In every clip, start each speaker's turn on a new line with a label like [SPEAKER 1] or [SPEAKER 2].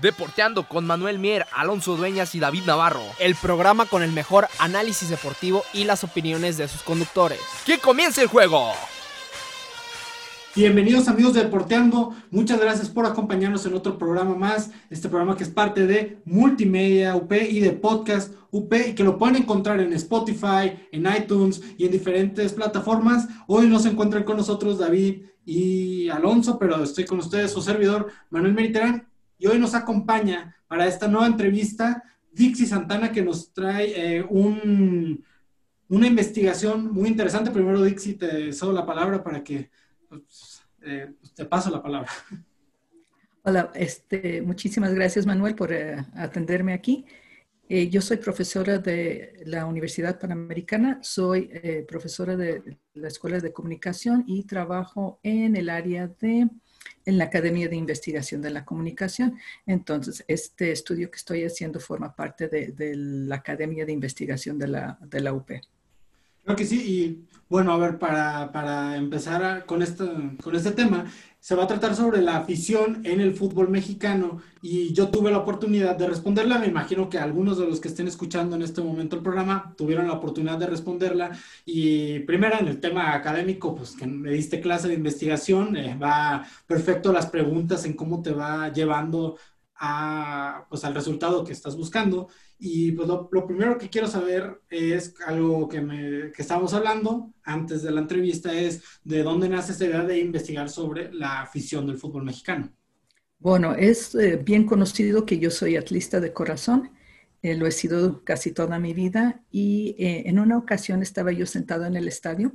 [SPEAKER 1] Deporteando con Manuel Mier, Alonso Dueñas y David Navarro.
[SPEAKER 2] El programa con el mejor análisis deportivo y las opiniones de sus conductores.
[SPEAKER 1] ¡Que comience el juego!
[SPEAKER 3] Bienvenidos amigos de Deporteando, muchas gracias por acompañarnos en otro programa más, este programa que es parte de Multimedia UP y de Podcast UP y que lo pueden encontrar en Spotify, en iTunes y en diferentes plataformas. Hoy nos encuentran con nosotros David y Alonso, pero estoy con ustedes, su servidor Manuel Mediterráneo y hoy nos acompaña para esta nueva entrevista Dixie Santana que nos trae eh, un, una investigación muy interesante. Primero Dixie te cedo la palabra para que pues, eh, pues, te paso la palabra.
[SPEAKER 4] Hola, este, muchísimas gracias Manuel por eh, atenderme aquí. Yo soy profesora de la Universidad Panamericana, soy profesora de la Escuela de Comunicación y trabajo en el área de en la Academia de Investigación de la Comunicación. Entonces, este estudio que estoy haciendo forma parte de, la Academia de Investigación de la, de la UP.
[SPEAKER 3] Creo que sí, y bueno, a ver, para, para empezar a, con, este, con este tema, se va a tratar sobre la afición en el fútbol mexicano y yo tuve la oportunidad de responderla. Me imagino que algunos de los que estén escuchando en este momento el programa tuvieron la oportunidad de responderla. Y primero en el tema académico, pues que me diste clase de investigación, eh, va perfecto las preguntas en cómo te va llevando a, pues, al resultado que estás buscando. Y pues lo, primero que quiero saber es algo que, me, que estábamos hablando antes de la entrevista, es de dónde nace esta idea de investigar sobre la afición del fútbol mexicano.
[SPEAKER 4] Bueno, es eh, bien conocido que yo soy atlista de corazón, eh, lo he sido casi toda mi vida y eh, en una ocasión estaba yo sentado en el estadio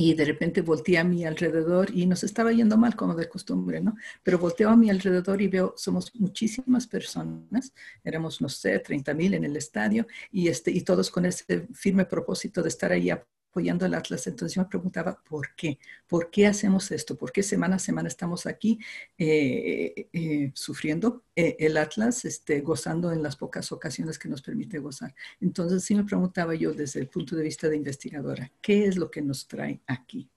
[SPEAKER 4] y de repente volteé a mi alrededor y nos estaba yendo mal como de costumbre, ¿no? Pero volteo a mi alrededor y veo, somos muchísimas personas, éramos, no sé, 30 mil en el estadio y, este, y todos con ese firme propósito de estar ahí apoyando al Atlas. Entonces yo me preguntaba, ¿por qué? ¿Por qué hacemos esto? ¿Por qué semana a semana estamos aquí eh, eh, sufriendo eh, el Atlas, este, gozando en las pocas ocasiones que nos permite gozar? Entonces sí me preguntaba yo desde el punto de vista de investigadora, ¿qué es lo que nos trae aquí?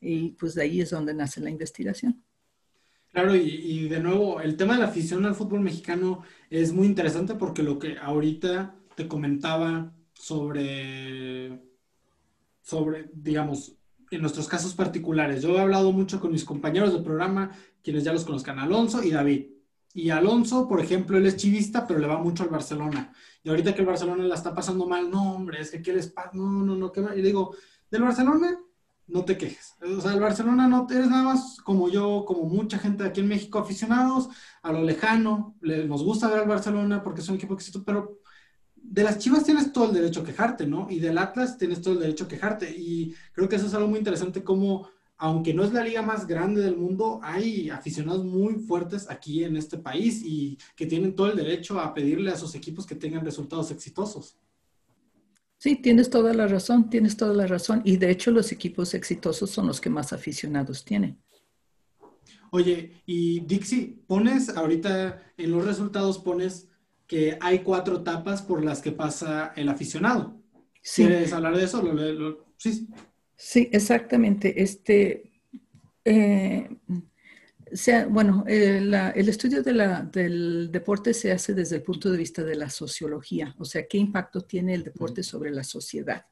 [SPEAKER 4] Y pues de ahí es donde nace la investigación.
[SPEAKER 3] Claro, y, y de nuevo, el tema de la afición al fútbol mexicano es muy interesante porque lo que ahorita te comentaba sobre sobre, digamos, en nuestros casos particulares. Yo he hablado mucho con mis compañeros del programa, quienes ya los conozcan, Alonso y David. Y Alonso, por ejemplo, él es chivista, pero le va mucho al Barcelona. Y ahorita que el Barcelona la está pasando mal, no, hombre, es que quieres paz, no, no, no, ¿qué va? Y digo, del Barcelona, no te quejes. O sea, el Barcelona no eres nada más como yo, como mucha gente aquí en México, aficionados a lo lejano. Le, nos gusta ver al Barcelona porque es un equipo existe, pero de las Chivas tienes todo el derecho a quejarte, ¿no? Y del Atlas tienes todo el derecho a quejarte. Y creo que eso es algo muy interesante como, aunque no es la liga más grande del mundo, hay aficionados muy fuertes aquí en este país y que tienen todo el derecho a pedirle a sus equipos que tengan resultados exitosos.
[SPEAKER 4] Sí, tienes toda la razón, tienes toda la razón. Y de hecho los equipos exitosos son los que más aficionados tienen.
[SPEAKER 3] Oye, y Dixie, pones ahorita en los resultados, pones que hay cuatro etapas por las que pasa el aficionado. Sí. ¿Quieres hablar de eso? Lo, lo, sí.
[SPEAKER 4] sí, exactamente. Este, eh, sea, bueno, eh, la, el estudio de la, del deporte se hace desde el punto de vista de la sociología, o sea, qué impacto tiene el deporte sobre la sociedad.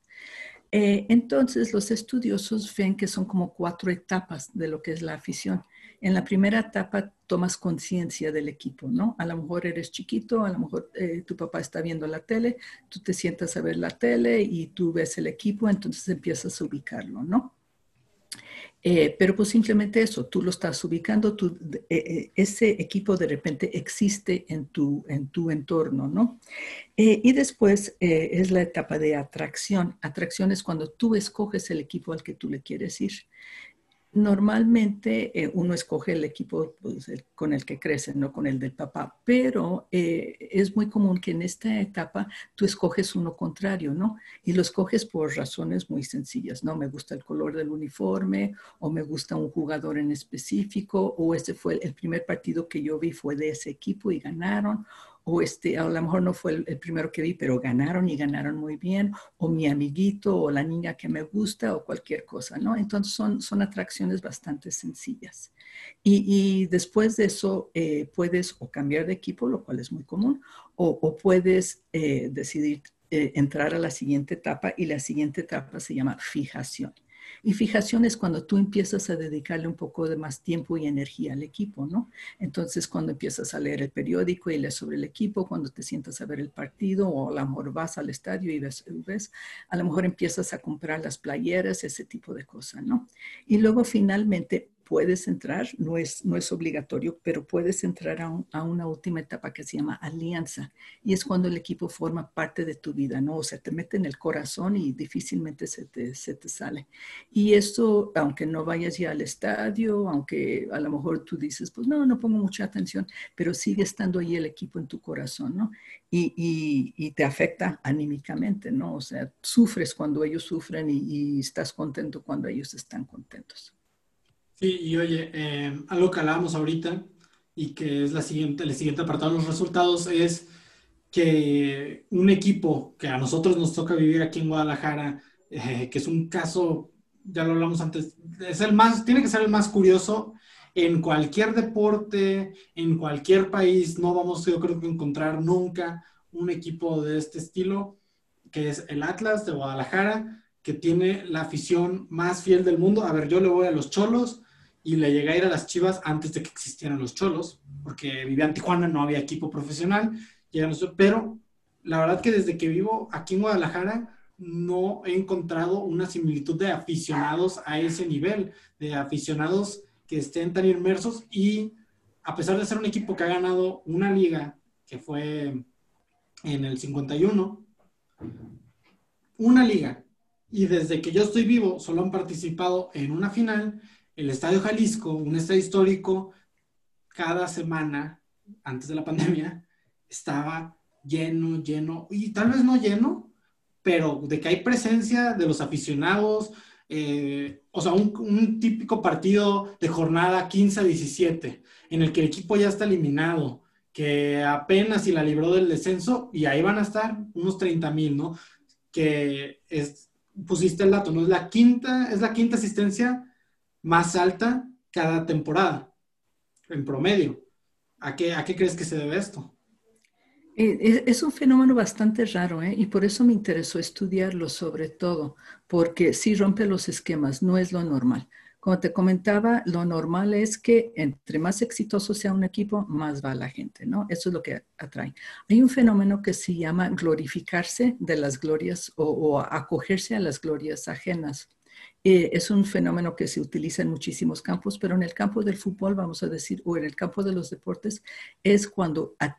[SPEAKER 4] Eh, entonces, los estudiosos ven que son como cuatro etapas de lo que es la afición en la primera etapa tomas conciencia del equipo, ¿no? A lo mejor eres chiquito, a lo mejor eh, tu papá está viendo la tele, tú te sientas a ver la tele y tú ves el equipo, entonces empiezas a ubicarlo, ¿no? Eh, pero pues simplemente eso, tú lo estás ubicando, eh, ese equipo de repente existe en tu, en tu entorno, ¿no? y después es la etapa de atracción. Atracción es cuando tú escoges el equipo al que tú le quieres ir. Normalmente eh, uno escoge el equipo pues, el, con el que crece, no con el del papá, pero eh, es muy común que en esta etapa tú escoges uno contrario, ¿no? Y lo escoges por razones muy sencillas, ¿no? Me gusta el color del uniforme o me gusta un jugador en específico o ese fue el primer partido que yo vi fue de ese equipo y ganaron o este, a lo mejor no fue el, primero que vi, pero ganaron y ganaron muy bien, o mi amiguito, o la niña que me gusta, o cualquier cosa, ¿no? Entonces son, son atracciones bastante sencillas. Y, después de eso eh, puedes o cambiar de equipo, lo cual es muy común, o, puedes eh, decidir eh, entrar a la siguiente etapa y la siguiente etapa se llama fijación. Y fijación es cuando tú empiezas a dedicarle un poco de más tiempo y energía al equipo, ¿no? Entonces, cuando empiezas a leer el periódico y lees sobre el equipo, cuando te sientas a ver el partido o a lo mejor vas al estadio y ves, ves a lo mejor empiezas a comprar las playeras, ese tipo de cosas, ¿no? Y luego finalmente puedes entrar, no es, no es obligatorio, pero puedes entrar a, una última etapa que se llama alianza y es cuando el equipo forma parte de tu vida, ¿no? O sea, te mete en el corazón y difícilmente se te, se te sale. Y esto, aunque no vayas ya al estadio, aunque a lo mejor tú dices, pues no, no pongo mucha atención, pero sigue estando ahí el equipo en tu corazón, ¿no? Y, y, y te afecta anímicamente, ¿no? O sea, sufres cuando ellos sufren y, y estás contento cuando ellos están contentos.
[SPEAKER 3] Sí, y oye, eh, algo que hablábamos ahorita y que es la siguiente, el siguiente apartado de los resultados es que un equipo que a nosotros nos toca vivir aquí en Guadalajara, eh, que es un caso, ya lo hablamos antes, es el más, tiene que ser el más curioso en cualquier deporte, en cualquier país, no vamos, yo creo que encontrar nunca un equipo de este estilo, que es el Atlas de Guadalajara, que tiene la afición más fiel del mundo. A ver, yo le voy a los cholos, y le llegué a ir a las Chivas antes de que existieran los Cholos, porque vivía en Tijuana, no había equipo profesional, pero la verdad que desde que vivo aquí en Guadalajara no he encontrado una similitud de aficionados a ese nivel, de aficionados que estén tan inmersos y a pesar de ser un equipo que ha ganado una liga, que fue en el 51, una liga, y desde que yo estoy vivo solo han participado en una final el Estadio Jalisco, un estadio histórico, cada semana, antes de la pandemia, estaba lleno, lleno, y tal vez no lleno, pero de que hay presencia de los aficionados, eh, o sea, un, típico partido de jornada 15 a 17, en el que el equipo ya está eliminado, que apenas si la libró del descenso, y ahí van a estar unos 30 mil, ¿no? Que es, pusiste el dato, ¿no? Es la quinta, es la quinta asistencia más alta cada temporada, en promedio. ¿A qué, a qué crees que se debe esto?
[SPEAKER 4] Eh, es un fenómeno bastante raro ¿eh? y por eso me interesó estudiarlo sobre todo, porque sí rompe los esquemas, no es lo normal. Como te comentaba, lo normal es que entre más exitoso sea un equipo, más va la gente, ¿no? Eso es lo que atrae. Hay un fenómeno que se llama glorificarse de las glorias o, o acogerse a las glorias ajenas. Eh, es un fenómeno que se utiliza en muchísimos campos, pero en el campo del fútbol, vamos a decir, o en el campo de los deportes, es cuando a,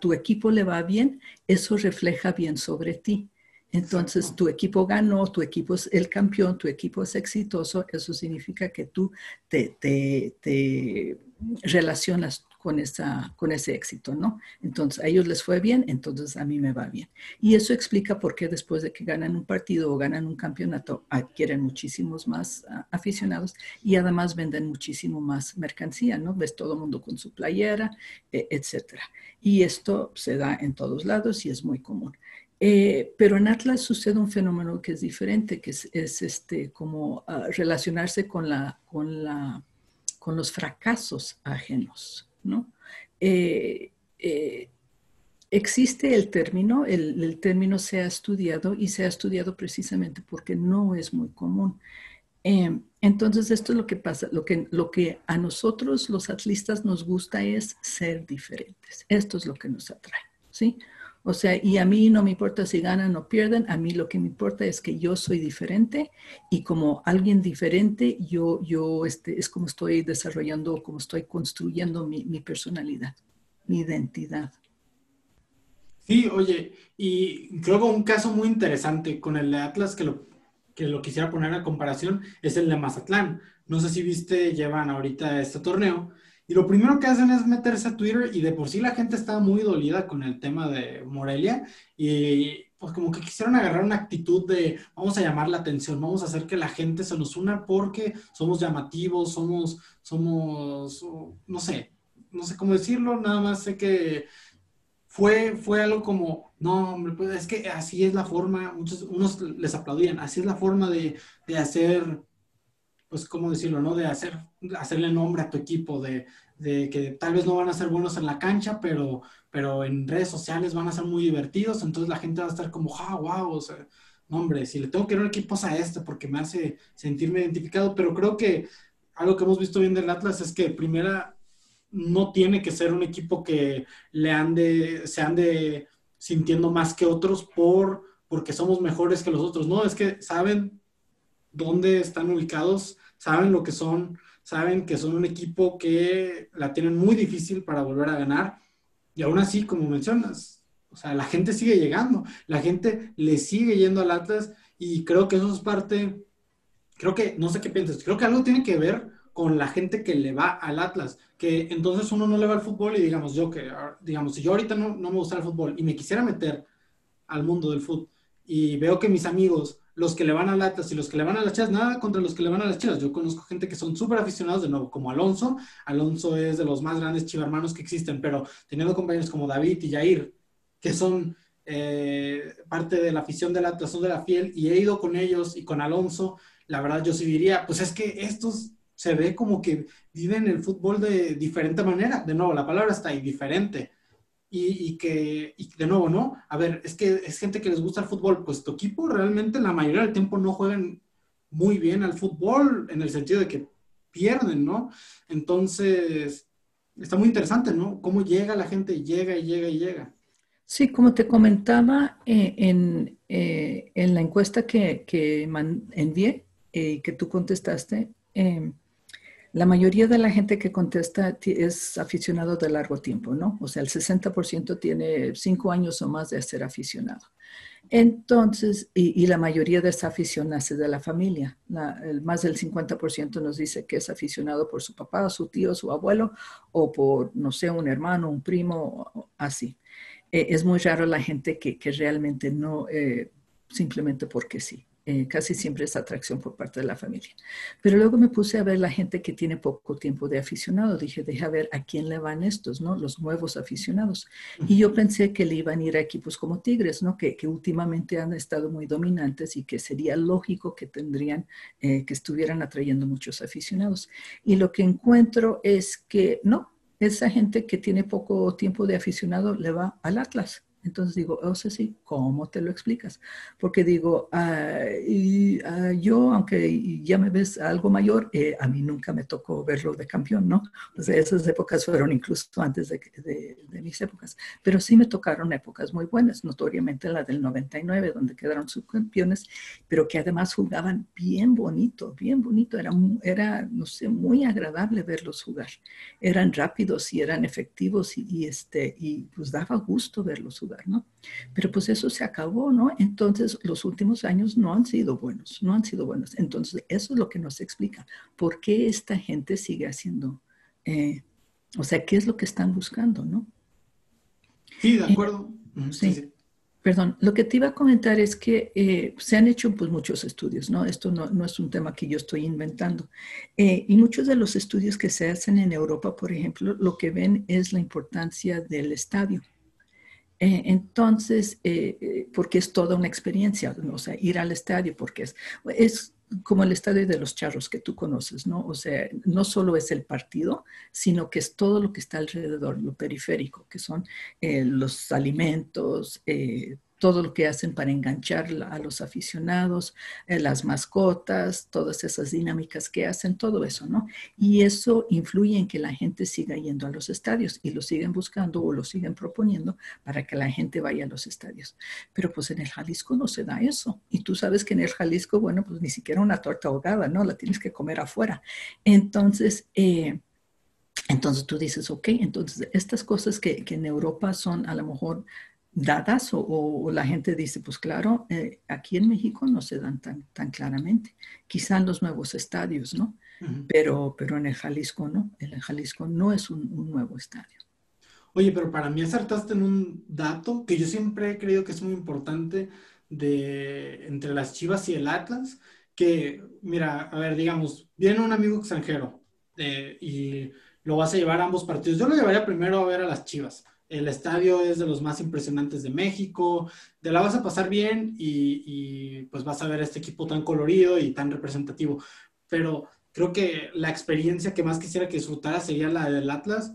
[SPEAKER 4] tu equipo le va bien, eso refleja bien sobre ti. Entonces, tu equipo ganó, tu equipo es el campeón, tu equipo es exitoso, eso significa que tú te, te relacionas con, esa, con ese éxito, ¿no? Entonces, a ellos les fue bien, entonces a mí me va bien. Y eso explica por qué después de que ganan un partido o ganan un campeonato, adquieren muchísimos más ah, aficionados y además venden muchísimo más mercancía, ¿no? Ves todo el mundo con su playera, e, etcétera. Y esto se da en todos lados y es muy común. Eh, pero en Atlas sucede un fenómeno que es diferente, que es, este, como ah, relacionarse con, la, con, la, con los fracasos ajenos. ¿No? Eh, eh, existe el término, el, término se ha estudiado y se ha estudiado precisamente porque no es muy común. Eh, entonces, esto es lo que pasa, lo que, a nosotros los atlistas nos gusta es ser diferentes. Esto es lo que nos atrae. O sea, y a mí no me importa si ganan o pierden, a mí lo que me importa es que yo soy diferente y como alguien diferente, yo, yo este, es como estoy desarrollando, como estoy construyendo mi, mi personalidad, mi identidad.
[SPEAKER 3] Sí, oye, y creo que un caso muy interesante con el Atlas que lo que lo quisiera poner a comparación es el de Mazatlán. No sé si viste, llevan ahorita este torneo y lo primero que hacen es meterse a Twitter y de por sí la gente está muy dolida con el tema de Morelia y pues como que quisieron agarrar una actitud de vamos a llamar la atención, vamos a hacer que la gente se nos una porque somos llamativos, somos, somos, no sé, no sé cómo decirlo, nada más sé que fue, fue algo como, no, hombre, pues es que así es la forma, muchos, unos les aplaudían, así es la forma de, de hacer pues, ¿cómo decirlo, no? De hacer, hacerle nombre a tu equipo, de, que tal vez no van a ser buenos en la cancha, pero, pero en redes sociales van a ser muy divertidos, entonces la gente va a estar como, ah, wow, o sea, no, hombre, si le tengo que dar equipos a este porque me hace sentirme identificado, pero creo que algo que hemos visto bien del Atlas es que primera no tiene que ser un equipo que le ande, se ande sintiendo más que otros por porque somos mejores que los otros. No, es que saben dónde están ubicados saben lo que son, saben que son un equipo que la tienen muy difícil para volver a ganar. Y aún así, como mencionas, o sea, la gente sigue llegando, la gente le sigue yendo al Atlas y creo que eso es parte, creo que, no sé qué piensas, creo que algo tiene que ver con la gente que le va al Atlas, que entonces uno no le va al fútbol y digamos yo que, digamos, si yo ahorita no, no me gusta el fútbol y me quisiera meter al mundo del fútbol y veo que mis amigos los que le van a Latas y los que le van a las Chivas, nada contra los que le van a las Chivas. Yo conozco gente que son súper aficionados, de nuevo, como Alonso. Alonso es de los más grandes chivarmanos que existen, pero teniendo compañeros como David y Jair, que son eh, parte de la afición de Atlas, son de la fiel, y he ido con ellos y con Alonso, la verdad yo sí diría, pues es que estos se ve como que viven el fútbol de diferente manera. De nuevo, la palabra está ahí, diferente y, que, y de nuevo, ¿no? A ver, es que es gente que les gusta el fútbol, pues tu equipo realmente la mayoría del tiempo no juegan muy bien al fútbol en el sentido de que pierden, ¿no? Entonces, está muy interesante, ¿no? Cómo llega la gente, llega y llega y llega.
[SPEAKER 4] Sí, como te comentaba eh, en, eh, en, la encuesta que, que envié y eh, que tú contestaste, la mayoría de la gente que contesta es aficionado de largo tiempo, ¿no? O sea, el 60% tiene cinco años o más de ser aficionado. Entonces, y, la mayoría de esa afición nace de la familia. más del 50% nos dice que es aficionado por su papá, su tío, su abuelo, o por, no sé, un hermano, un primo, así. Eh, es muy raro la gente que, que realmente no, eh, simplemente porque sí. Eh, casi siempre es atracción por parte de la familia. Pero luego me puse a ver la gente que tiene poco tiempo de aficionado. Dije, deja ver a quién le van estos, ¿no? Los nuevos aficionados. Y yo pensé que le iban a ir a equipos como Tigres, ¿no? Que, que últimamente han estado muy dominantes y que sería lógico que tendrían, eh, que estuvieran atrayendo muchos aficionados. Y lo que encuentro es que no, esa gente que tiene poco tiempo de aficionado le va al Atlas. Entonces digo, o sea, sí, ¿cómo te lo explicas? Porque digo, ah, y, ah, yo, aunque ya me ves algo mayor, eh, a mí nunca me tocó verlo de campeón, ¿no? Sea, esas épocas fueron incluso antes de, de, mis épocas, pero sí me tocaron épocas muy buenas, notoriamente la del 99, donde quedaron subcampeones, pero que además jugaban bien bonito, bien bonito, era, era no sé, muy agradable verlos jugar. Eran rápidos y eran efectivos y, y este, y pues daba gusto verlos jugar. ¿No? Pero pues eso se acabó, ¿no? Entonces los últimos años no han sido buenos, no han sido buenos. Entonces eso es lo que nos explica por qué esta gente sigue haciendo, eh, o sea, qué es lo que están buscando, ¿no?
[SPEAKER 3] Sí, de acuerdo.
[SPEAKER 4] sí. Perdón, lo que te iba a comentar es que eh, se han hecho pues, muchos estudios, ¿no? Esto no, no es un tema que yo estoy inventando. Eh, y muchos de los estudios que se hacen en Europa, por ejemplo, lo que ven es la importancia del estadio. Eh, entonces, eh, eh, porque es toda una experiencia, o sea, ir al estadio, porque es, es como el estadio de los charros que tú conoces, ¿no? O sea, no solo es el partido, sino que es todo lo que está alrededor, lo periférico, que son los alimentos, todo lo que hacen para enganchar a los aficionados, eh, las mascotas, todas esas dinámicas que hacen, todo eso, ¿no? Y eso influye en que la gente siga yendo a los estadios y lo siguen buscando o lo siguen proponiendo para que la gente vaya a los estadios. Pero pues en el Jalisco no se da eso. Y tú sabes que en el Jalisco, bueno, pues ni siquiera una torta ahogada, ¿no? La tienes que comer afuera. Entonces, eh, entonces tú dices, ok, entonces estas cosas que, que, en Europa son a lo mejor dadas o, la gente dice, pues claro, eh, aquí en México no se dan tan, tan claramente. Quizá en los nuevos estadios, ¿no? pero, pero en el Jalisco no. El Jalisco no es un, un, nuevo estadio.
[SPEAKER 3] Oye, pero para mí acertaste en un dato que yo siempre he creído que es muy importante de entre las Chivas y el Atlas, que, mira, a ver, digamos, viene un amigo extranjero eh, y lo vas a llevar a ambos partidos. Yo lo llevaría primero a ver a las Chivas. El estadio es de los más impresionantes de México, te la vas a pasar bien y, pues vas a ver este equipo tan colorido y tan representativo. Pero creo que la experiencia que más quisiera que disfrutara sería la del Atlas,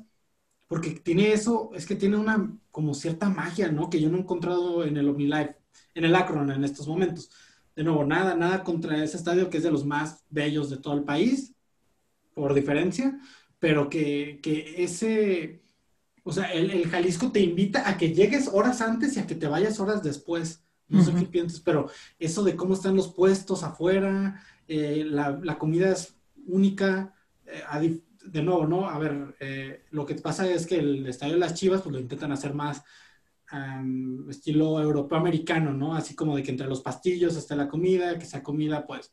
[SPEAKER 3] porque tiene eso, es que tiene una como cierta magia, ¿no? Que yo no he encontrado en el OmniLife, en el Akron en estos momentos. De nuevo, nada, nada contra ese estadio que es de los más bellos de todo el país, por diferencia, pero que, que ese, o sea, el, Jalisco te invita a que llegues horas antes y a que te vayas horas después. No sé qué piensas, pero eso de cómo están los puestos afuera, eh, la, la, comida es única. Eh, de nuevo, ¿no? A ver, eh, lo que pasa es que el estadio de las Chivas, pues lo intentan hacer más estilo europeo-americano, ¿no? Así como de que entre los pastillos está la comida, que esa comida, pues,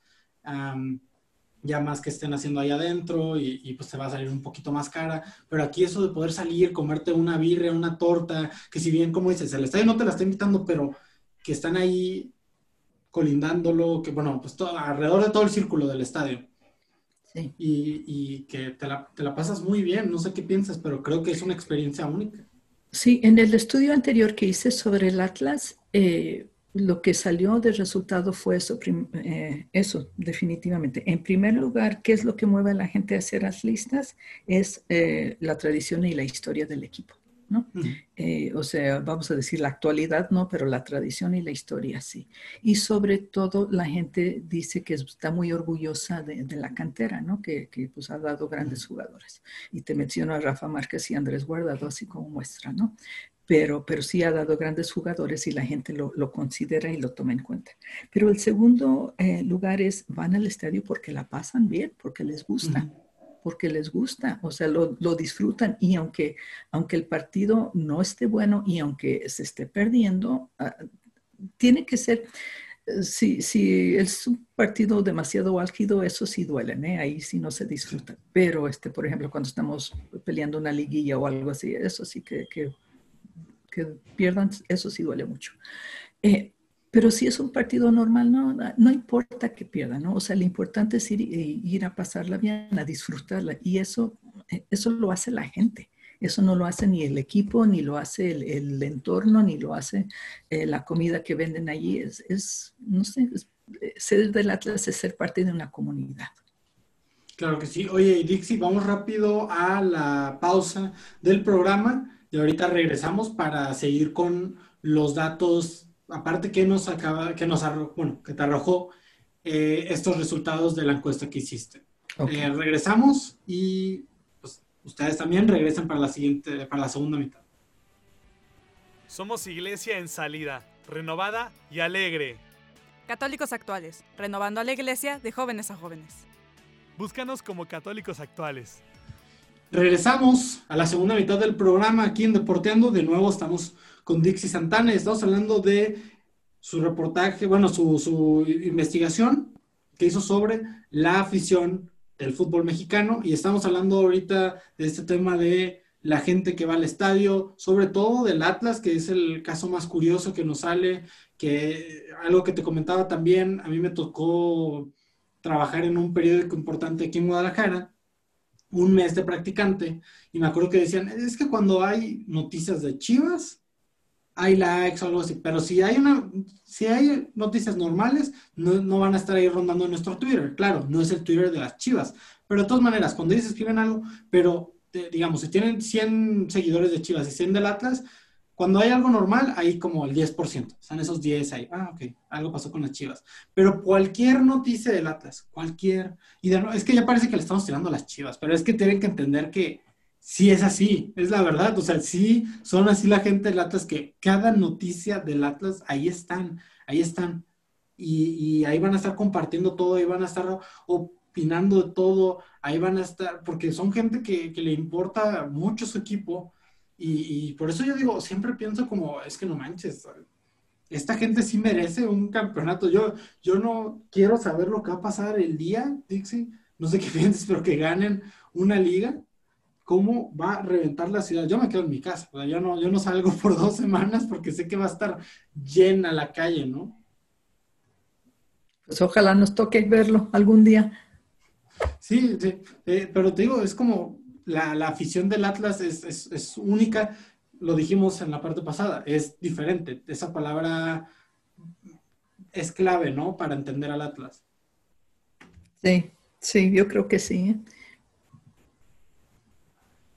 [SPEAKER 3] más que estén haciendo ahí adentro y, pues te va a salir un poquito más cara. Pero aquí eso de poder salir, comerte una birria, una torta, que si bien, como dices, el estadio no te la está invitando, pero que están ahí colindándolo, que bueno, pues todo, alrededor de todo el círculo del estadio. Sí. Y, y que te la, te la pasas muy bien, no sé qué piensas, pero creo que es una experiencia única.
[SPEAKER 4] Sí, en el estudio anterior que hice sobre el Atlas, eh, lo que salió de resultado fue eso, eh, eso, definitivamente. En primer lugar, ¿qué es lo que mueve a la gente a hacer las listas? Es eh, la tradición y la historia del equipo. ¿no? Eh, o sea, vamos a decir la actualidad, no, pero la tradición y la historia sí. Y sobre todo la gente dice que está muy orgullosa de, la cantera, ¿no? Que, que, pues ha dado grandes jugadores. Y te menciono a Rafa Márquez y Andrés Guardado así como muestra, ¿no? Pero, pero sí ha dado grandes jugadores y la gente lo, lo considera y lo toma en cuenta. Pero el segundo eh, lugar es, van al estadio porque la pasan bien, porque les gusta. porque les gusta, o sea, lo, lo, disfrutan y aunque, aunque el partido no esté bueno y aunque se esté perdiendo, ah, tiene que ser, eh, si, si es un partido demasiado álgido, eso sí duele, ¿eh? ahí sí no se disfruta. Pero, este, por ejemplo, cuando estamos peleando una liguilla o algo así, eso sí que, que que pierdan, eso sí duele mucho. Eh, pero si es un partido normal, no, no importa que pierdan, ¿no? O sea, lo importante es ir, eh, ir a pasarla bien, a disfrutarla. Y eso, eh, eso lo hace la gente. Eso no lo hace ni el equipo, ni lo hace el, entorno, ni lo hace la comida que venden allí. Es, es no sé, ser del Atlas es ser parte de una comunidad.
[SPEAKER 3] Claro que sí. Oye, Dixie, vamos rápido a la pausa del programa. Y ahorita regresamos para seguir con los datos, aparte que nos acaba, que nos arrojó, bueno, que te arrojó eh, estos resultados de la encuesta que hiciste. Eh, regresamos y pues, ustedes también regresen para la siguiente, para la segunda mitad.
[SPEAKER 5] Somos iglesia en salida, renovada y alegre.
[SPEAKER 6] Católicos actuales, renovando a la iglesia de jóvenes a jóvenes.
[SPEAKER 5] Búscanos como católicos actuales.
[SPEAKER 3] Regresamos a la segunda mitad del programa aquí en Deporteando. De nuevo estamos con Dixie Santana. Estamos hablando de su reportaje, bueno, su, investigación que hizo sobre la afición del fútbol mexicano. Y estamos hablando ahorita de este tema de la gente que va al estadio, sobre todo del Atlas, que es el caso más curioso que nos sale, que algo que te comentaba también, a mí me tocó trabajar en un periódico importante aquí en Guadalajara un mes de practicante y me acuerdo que decían, es que cuando hay noticias de Chivas, hay likes o algo así, pero si hay una, si hay noticias normales, no, van a estar ahí rondando nuestro Twitter. Claro, no es el Twitter de las Chivas, pero de todas maneras, cuando ellos escriben algo, pero digamos, si tienen 100 seguidores de Chivas y 100 del Atlas, cuando hay algo normal, hay como el 10%. Están esos 10 ahí. Ah, ok, algo pasó con las chivas. Pero cualquier noticia del Atlas, cualquier. Y de, es que ya parece que le estamos tirando a las chivas, pero es que tienen que entender que sí es así, es la verdad. O sea, sí son así la gente del Atlas que cada noticia del Atlas, ahí están, ahí están. Y, ahí van a estar compartiendo todo, ahí van a estar opinando de todo, ahí van a estar, porque son gente que, que le importa mucho su equipo Y, y por eso yo digo, siempre pienso como, es que no manches, esta gente sí merece un campeonato. Yo, yo no quiero saber lo que va a pasar el día, Dixie, no sé qué piensas, pero que ganen una liga, cómo va a reventar la ciudad. Yo me quedo en mi casa, o sea, yo no, yo no salgo por dos semanas porque sé que va a estar llena la calle, ¿no?
[SPEAKER 4] Pues ojalá nos toque verlo algún día.
[SPEAKER 3] Sí, sí, eh, pero te digo, es como la, la afición del Atlas es, es, es única lo dijimos en la parte pasada, es diferente. Esa palabra es clave, ¿no? Para entender al Atlas.
[SPEAKER 4] Sí, sí, yo creo que sí. ¿eh?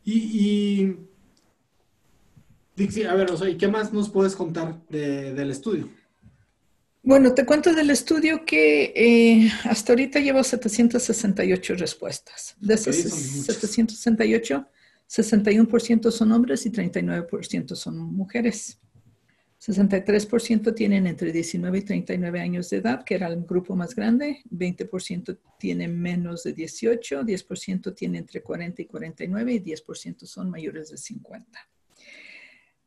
[SPEAKER 3] Y, y, Dixie, a ver, o sea, ¿y qué más nos puedes contar de, del estudio?
[SPEAKER 4] Bueno, te cuento del estudio que eh, hasta ahorita llevo 768 respuestas. De esas 768, 61% son hombres y 39% son mujeres. 63% tienen entre 19 y 39 años de edad, que era el grupo más grande. 20% tienen menos de 18, 10% tienen entre 40 y 49 y 10% son mayores de 50.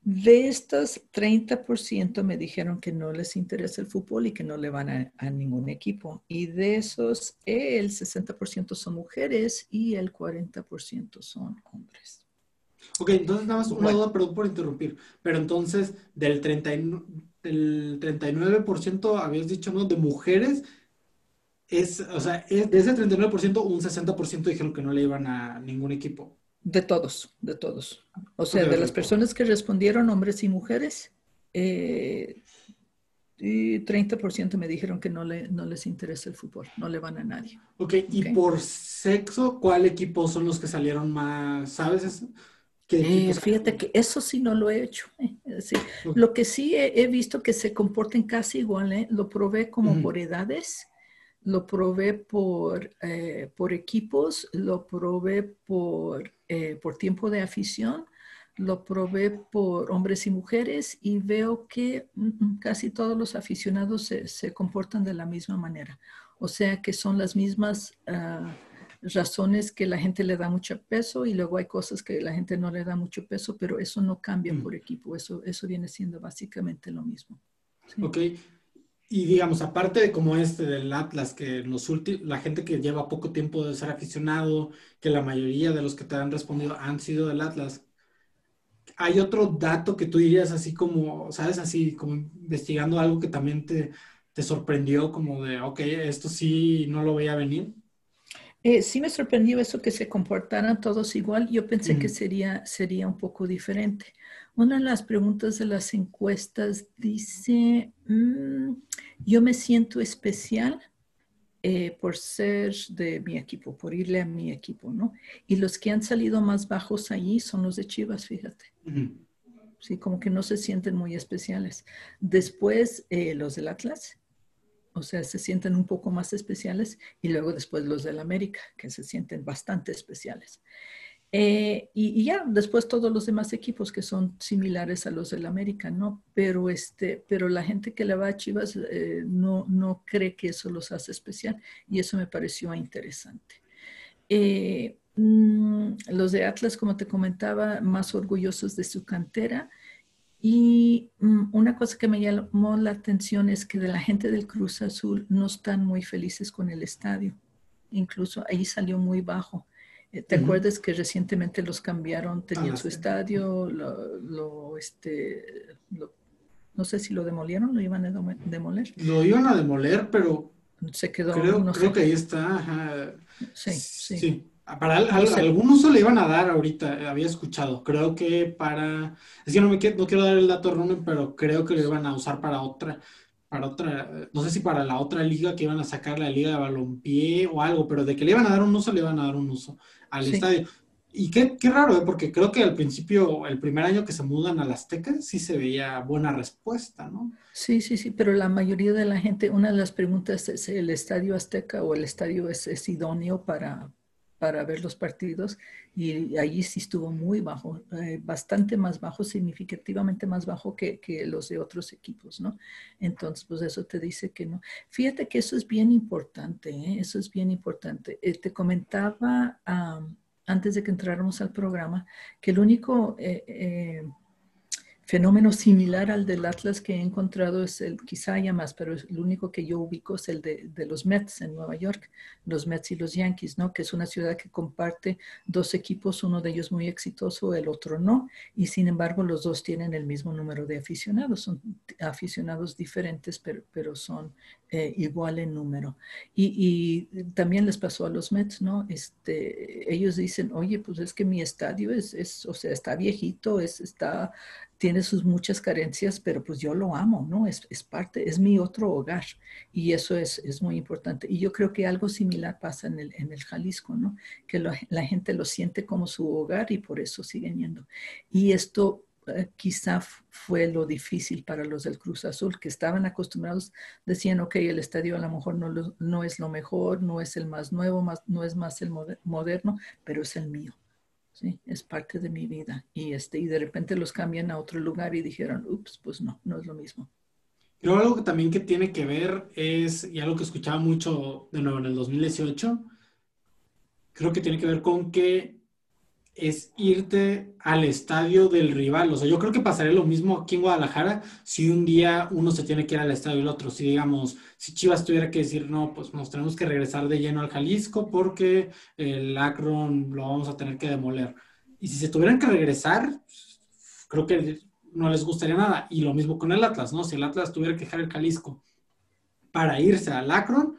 [SPEAKER 4] De estos, 30% me dijeron que no les interesa el fútbol y que no le van a, a ningún equipo. Y de esos, el 60% son mujeres y el 40% son hombres.
[SPEAKER 3] Ok, entonces nada más una bueno. duda, perdón por interrumpir, pero entonces del, 30, del 39% habías dicho, ¿no? De mujeres, es, o sea, es, de ese 39%, un 60% dijeron que no le iban a ningún equipo.
[SPEAKER 4] De todos, de todos. O sea, okay, de las personas que respondieron, hombres y mujeres, eh, y 30% me dijeron que no, le, no les interesa el fútbol, no le van a nadie.
[SPEAKER 3] Ok, y okay. por sexo, ¿cuál equipo son los que salieron más, sabes eso?
[SPEAKER 4] Eh, fíjate que eso sí no lo he hecho. Eh. Sí. Lo que sí he, he, visto que se comporten casi igual, eh. lo probé como por edades, lo probé por, eh, por equipos, lo probé por, eh, por tiempo de afición, lo probé por hombres y mujeres y veo que mm, casi todos los aficionados se, se, comportan de la misma manera. O sea que son las mismas... Uh, razones que la gente le da mucho peso y luego hay cosas que la gente no le da mucho peso, pero eso no cambia mm. por equipo, eso, eso viene siendo básicamente lo mismo.
[SPEAKER 3] Sí. Ok, y digamos, aparte de como este del Atlas, que los la gente que lleva poco tiempo de ser aficionado, que la mayoría de los que te han respondido han sido del Atlas, ¿hay otro dato que tú dirías así como, sabes, así como investigando algo que también te, te sorprendió, como de, ok, esto sí no lo veía venir?
[SPEAKER 4] Eh, sí me sorprendió eso que se comportaran todos igual. Yo pensé mm. que sería, sería un poco diferente. Una de las preguntas de las encuestas dice, mmm, yo me siento especial eh, por ser de mi equipo, por irle a mi equipo, ¿no? Y los que han salido más bajos allí son los de Chivas, fíjate. Sí, como que no se sienten muy especiales. Después, eh, los del Atlas o sea, se sienten un poco más especiales, y luego después los del América, que se sienten bastante especiales. Eh, y, ya, después todos los demás equipos que son similares a los del América, ¿no? Pero, este, pero la gente que le va a Chivas eh, no, no cree que eso los hace especial, y eso me pareció interesante. Eh, mmm, los de Atlas, como te comentaba, más orgullosos de su cantera, y um, una cosa que me llamó la atención es que de la gente del Cruz Azul no están muy felices con el estadio. Incluso ahí salió muy bajo. ¿Te uh -huh. acuerdas que recientemente los cambiaron? Tenían ah, su sí. estadio, lo, lo, este, lo, no sé si lo demolieron, lo iban a demoler.
[SPEAKER 3] Lo iban a demoler, pero
[SPEAKER 4] se quedó.
[SPEAKER 3] Creo,
[SPEAKER 4] no
[SPEAKER 3] creo
[SPEAKER 4] sé.
[SPEAKER 3] que ahí está. Ajá.
[SPEAKER 4] Sí, sí.
[SPEAKER 3] sí. Para al, al, algún uso le iban a dar ahorita, había escuchado. Creo que para. Es que no, me quiero, no quiero dar el dato erróneo, pero creo que lo iban a usar para otra. Para otra. No sé si para la otra liga que iban a sacar, la liga de balompié o algo, pero de que le iban a dar un uso, le iban a dar un uso al sí. estadio. Y qué, qué raro, ¿eh? porque creo que al principio, el primer año que se mudan al Azteca, sí se veía buena respuesta, ¿no?
[SPEAKER 4] Sí, sí, sí, pero la mayoría de la gente, una de las preguntas es, ¿el estadio Azteca o el estadio es, es idóneo para, para ver los partidos y allí sí estuvo muy bajo, eh, bastante más bajo, significativamente más bajo que, que, los de otros equipos, ¿no? Entonces, pues eso te dice que no. Fíjate que eso es bien importante, ¿eh? eso es bien importante. Eh, te comentaba um, antes de que entráramos al programa, que el único eh, eh, fenómeno similar al del Atlas que he encontrado es el, quizá haya más, pero el único que yo ubico es el de, los Mets en Nueva York, los Mets y los Yankees, ¿no? Que es una ciudad que comparte dos equipos, uno de ellos muy exitoso, el otro no, y sin embargo los dos tienen el mismo número de aficionados, son aficionados diferentes, pero, pero son eh, igual en número. Y, y, también les pasó a los Mets, ¿no? Este, ellos dicen, oye, pues es que mi estadio es, es o sea, está viejito, es, está tiene sus muchas carencias, pero pues yo lo amo, ¿no? Es, es parte, es mi otro hogar y eso es, es, muy importante. Y yo creo que algo similar pasa en el, en el Jalisco, ¿no? Que la gente lo siente como su hogar y por eso siguen yendo. Y esto eh, quizá fue lo difícil para los del Cruz Azul, que estaban acostumbrados, decían, ok, el estadio a lo mejor no, no es lo mejor, no es el más nuevo, más, no es más el moderno, pero es el mío. Es parte de mi vida. Y, este, y de repente los cambian a otro lugar y dijeron, ups, pues no, no es lo mismo.
[SPEAKER 3] Creo algo que también que tiene que ver es, y algo que escuchaba mucho de nuevo en el 2018, creo que tiene que ver con que es irte al estadio del rival. O sea, yo creo que pasaría lo mismo aquí en Guadalajara si un día uno se tiene que ir al estadio del otro. Si digamos, si Chivas tuviera que decir, no, pues nos tenemos que regresar de lleno al Jalisco porque el Akron lo vamos a tener que demoler. Y si se tuvieran que regresar, creo que no les gustaría nada. Y lo mismo con el Atlas, ¿no? Si el Atlas tuviera que dejar el Jalisco para irse al Akron,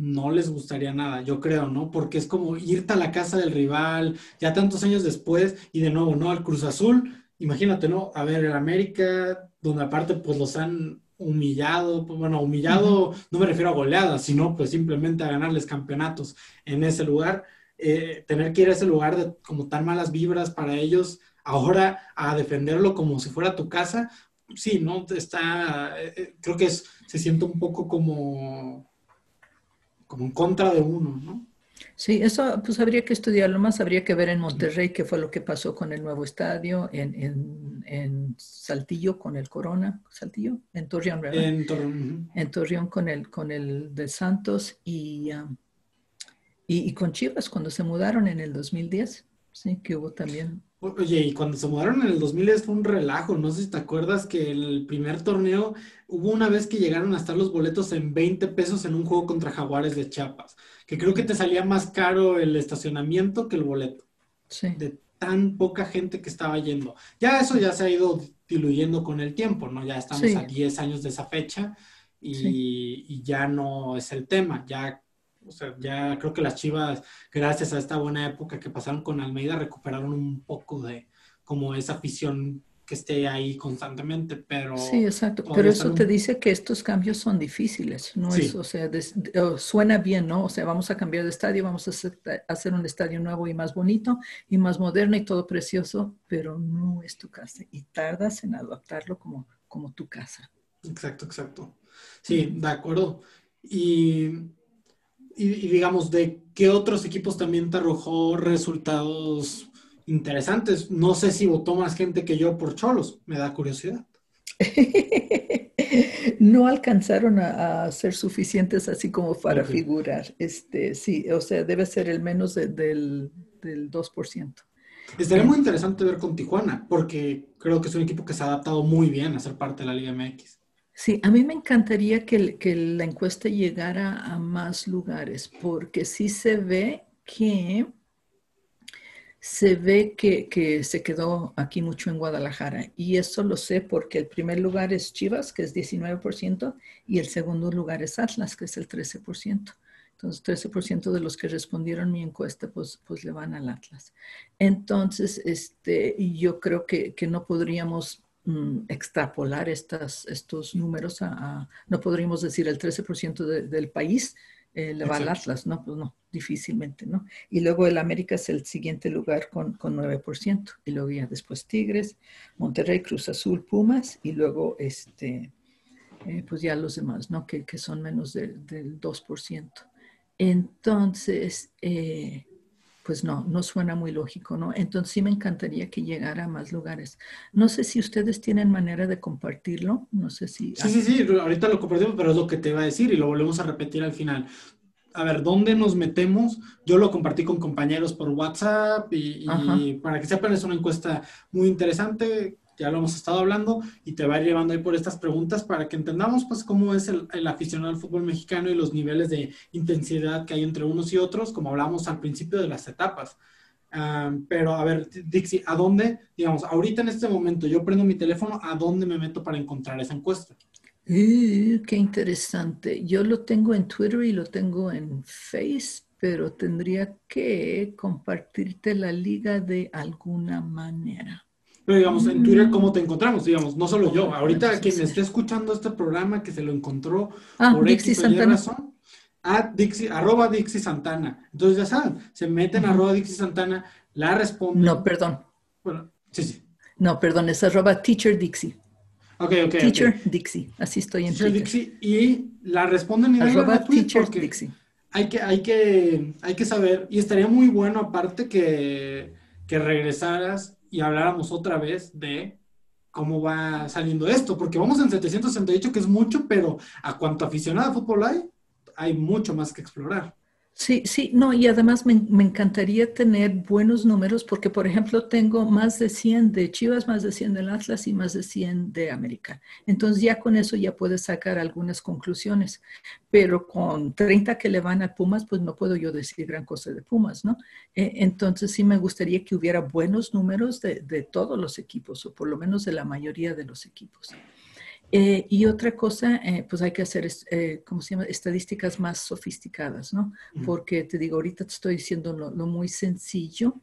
[SPEAKER 3] no les gustaría nada, yo creo, ¿no? Porque es como irte a la casa del rival, ya tantos años después, y de nuevo, ¿no? Al Cruz Azul, imagínate, ¿no? A ver, el América, donde aparte pues los han humillado, pues, bueno, humillado, no me refiero a goleadas, sino pues simplemente a ganarles campeonatos en ese lugar, eh, tener que ir a ese lugar de como tan malas vibras para ellos, ahora a defenderlo como si fuera tu casa, sí, ¿no? Está, eh, eh, creo que es, se siente un poco como como en contra de uno, ¿no?
[SPEAKER 4] Sí, eso pues habría que estudiarlo más, habría que ver en Monterrey qué fue lo que pasó con el nuevo estadio, en, en, en Saltillo con el Corona, Saltillo, en Torreón, ¿verdad?
[SPEAKER 3] En Torreón.
[SPEAKER 4] En Torreón con el, con el de Santos y, um, y, y, con Chivas cuando se mudaron en el 2010, sí, que hubo también
[SPEAKER 3] Oye, y cuando se mudaron en el 2010 fue un relajo, no sé si te acuerdas que el primer torneo hubo una vez que llegaron a estar los boletos en 20 pesos en un juego contra Jaguares de Chiapas, que creo que te salía más caro el estacionamiento que el boleto.
[SPEAKER 4] Sí.
[SPEAKER 3] De tan poca gente que estaba yendo. Ya eso ya se ha ido diluyendo con el tiempo, ¿no? Ya estamos
[SPEAKER 4] Sí.
[SPEAKER 3] a 10 años de esa fecha y,
[SPEAKER 4] Sí.
[SPEAKER 3] y ya no es el tema, ya o sea, ya creo que las Chivas, gracias a esta buena época que pasaron con Almeida, recuperaron un poco de como esa afición que esté ahí constantemente, pero
[SPEAKER 4] Sí, exacto. Pero eso
[SPEAKER 3] un-
[SPEAKER 4] te dice que estos cambios son difíciles, ¿no?
[SPEAKER 3] Sí.
[SPEAKER 4] Es, o sea, des- suena bien, ¿no? O sea, vamos a cambiar de estadio, vamos a hacer, a hacer un estadio nuevo y más bonito y más moderno y todo precioso, pero no es tu casa y tardas en adaptarlo como, como tu casa.
[SPEAKER 3] Exacto, exacto. Sí, de acuerdo. Y, y, y digamos, ¿de qué otros equipos también te arrojó resultados interesantes? No sé si votó más gente que yo por Cholos, me da curiosidad.
[SPEAKER 4] No alcanzaron a, a ser suficientes así como para figurar. Este, sí, o sea, debe ser el menos de- del, del 2%.
[SPEAKER 3] Estaría muy interesante ver con Tijuana, porque creo que es un equipo que se ha adaptado muy bien a ser parte de la Liga MX.
[SPEAKER 4] Sí, a mí me encantaría que, la encuesta llegara a más lugares, porque sí se ve que se ve que, que se quedó aquí mucho en Guadalajara. Y eso lo sé porque el primer lugar es Chivas, que es 19%, y el segundo lugar es Atlas, que es el 13%. Entonces, 13% de los que respondieron mi encuesta, pues, pues le van al Atlas. Entonces, este, yo creo que, que no podríamos mm, extrapolar estas, estos números a, a- no podríamos decir el 13% de- del país eh, le va al. Atlas, ¿no? Pues no, difícilmente, ¿no? Y luego el América es el siguiente lugar con, con 9%, y luego ya después Tigres, Monterrey, Cruz Azul, Pumas, y luego este, eh, pues ya los demás, ¿no? Que, que son menos de- del 2%. Entonces, eh, pues no, no suena muy lógico, ¿no? Entonces sí me encantaría que llegara a más lugares. No sé si ustedes tienen manera de compartirlo, no sé si...
[SPEAKER 3] Sí, sí, sí, ahorita lo compartimos, pero es lo que te iba a decir y lo volvemos a repetir al final. a ver, ¿dónde nos metemos? Yo lo compartí con compañeros por WhatsApp y, y para que sepan, es una encuesta muy interesante, ya lo hemos estado hablando y te va a ir llevando ahí por estas preguntas para que entendamos pues cómo es el, aficionado al fútbol mexicano y los niveles de intensidad que hay entre unos y otros, como hablábamos al principio de las etapas. Um, pero a ver, Dixie, ¿a dónde, digamos, ahorita en este momento yo prendo mi teléfono, ¿a dónde me meto para encontrar esa encuesta?
[SPEAKER 4] Uh, qué interesante. Yo lo tengo en Twitter y lo tengo en Face, pero tendría que compartirte la liga de alguna manera.
[SPEAKER 3] Pero digamos, en Twitter, ¿cómo te encontramos? Digamos, no solo yo. Ahorita quien esté escuchando este programa que se lo encontró
[SPEAKER 4] ah,
[SPEAKER 3] por
[SPEAKER 4] Dixie
[SPEAKER 3] X
[SPEAKER 4] Santana.
[SPEAKER 3] razón, a Dixie, arroba Dixie Santana. Entonces ya saben, se meten a arroba Dixie Santana, la responden.
[SPEAKER 4] No, perdón.
[SPEAKER 3] Bueno, sí, sí.
[SPEAKER 4] No, perdón, es arroba Teacher Dixie.
[SPEAKER 3] Ok, ok.
[SPEAKER 4] Teacher. Dixie, así estoy en
[SPEAKER 3] Teacher
[SPEAKER 4] Twitter.
[SPEAKER 3] Dixie y la responden y
[SPEAKER 4] Arroba Teacher Dixie.
[SPEAKER 3] hay que, hay que, hay que saber, y estaría muy bueno aparte que, que regresaras y habláramos otra vez de cómo va saliendo esto, porque vamos en 768, que es mucho, pero a cuanto aficionado a fútbol hay, hay mucho más que explorar.
[SPEAKER 4] Sí, sí, no, y además me, me, encantaría tener buenos números porque, por ejemplo, tengo más de 100 de Chivas, más de 100 del Atlas y más de 100 de América. Entonces ya con eso ya puedes sacar algunas conclusiones, pero con 30 que le van a Pumas, pues no puedo yo decir gran cosa de Pumas, ¿no? Eh, entonces sí me gustaría que hubiera buenos números de, de todos los equipos o por lo menos de la mayoría de los equipos. Eh, y otra cosa, eh, pues hay que hacer, eh, ¿cómo se llama? Estadísticas más sofisticadas, ¿no? Uh -huh. Porque te digo, ahorita te estoy diciendo lo, lo muy sencillo,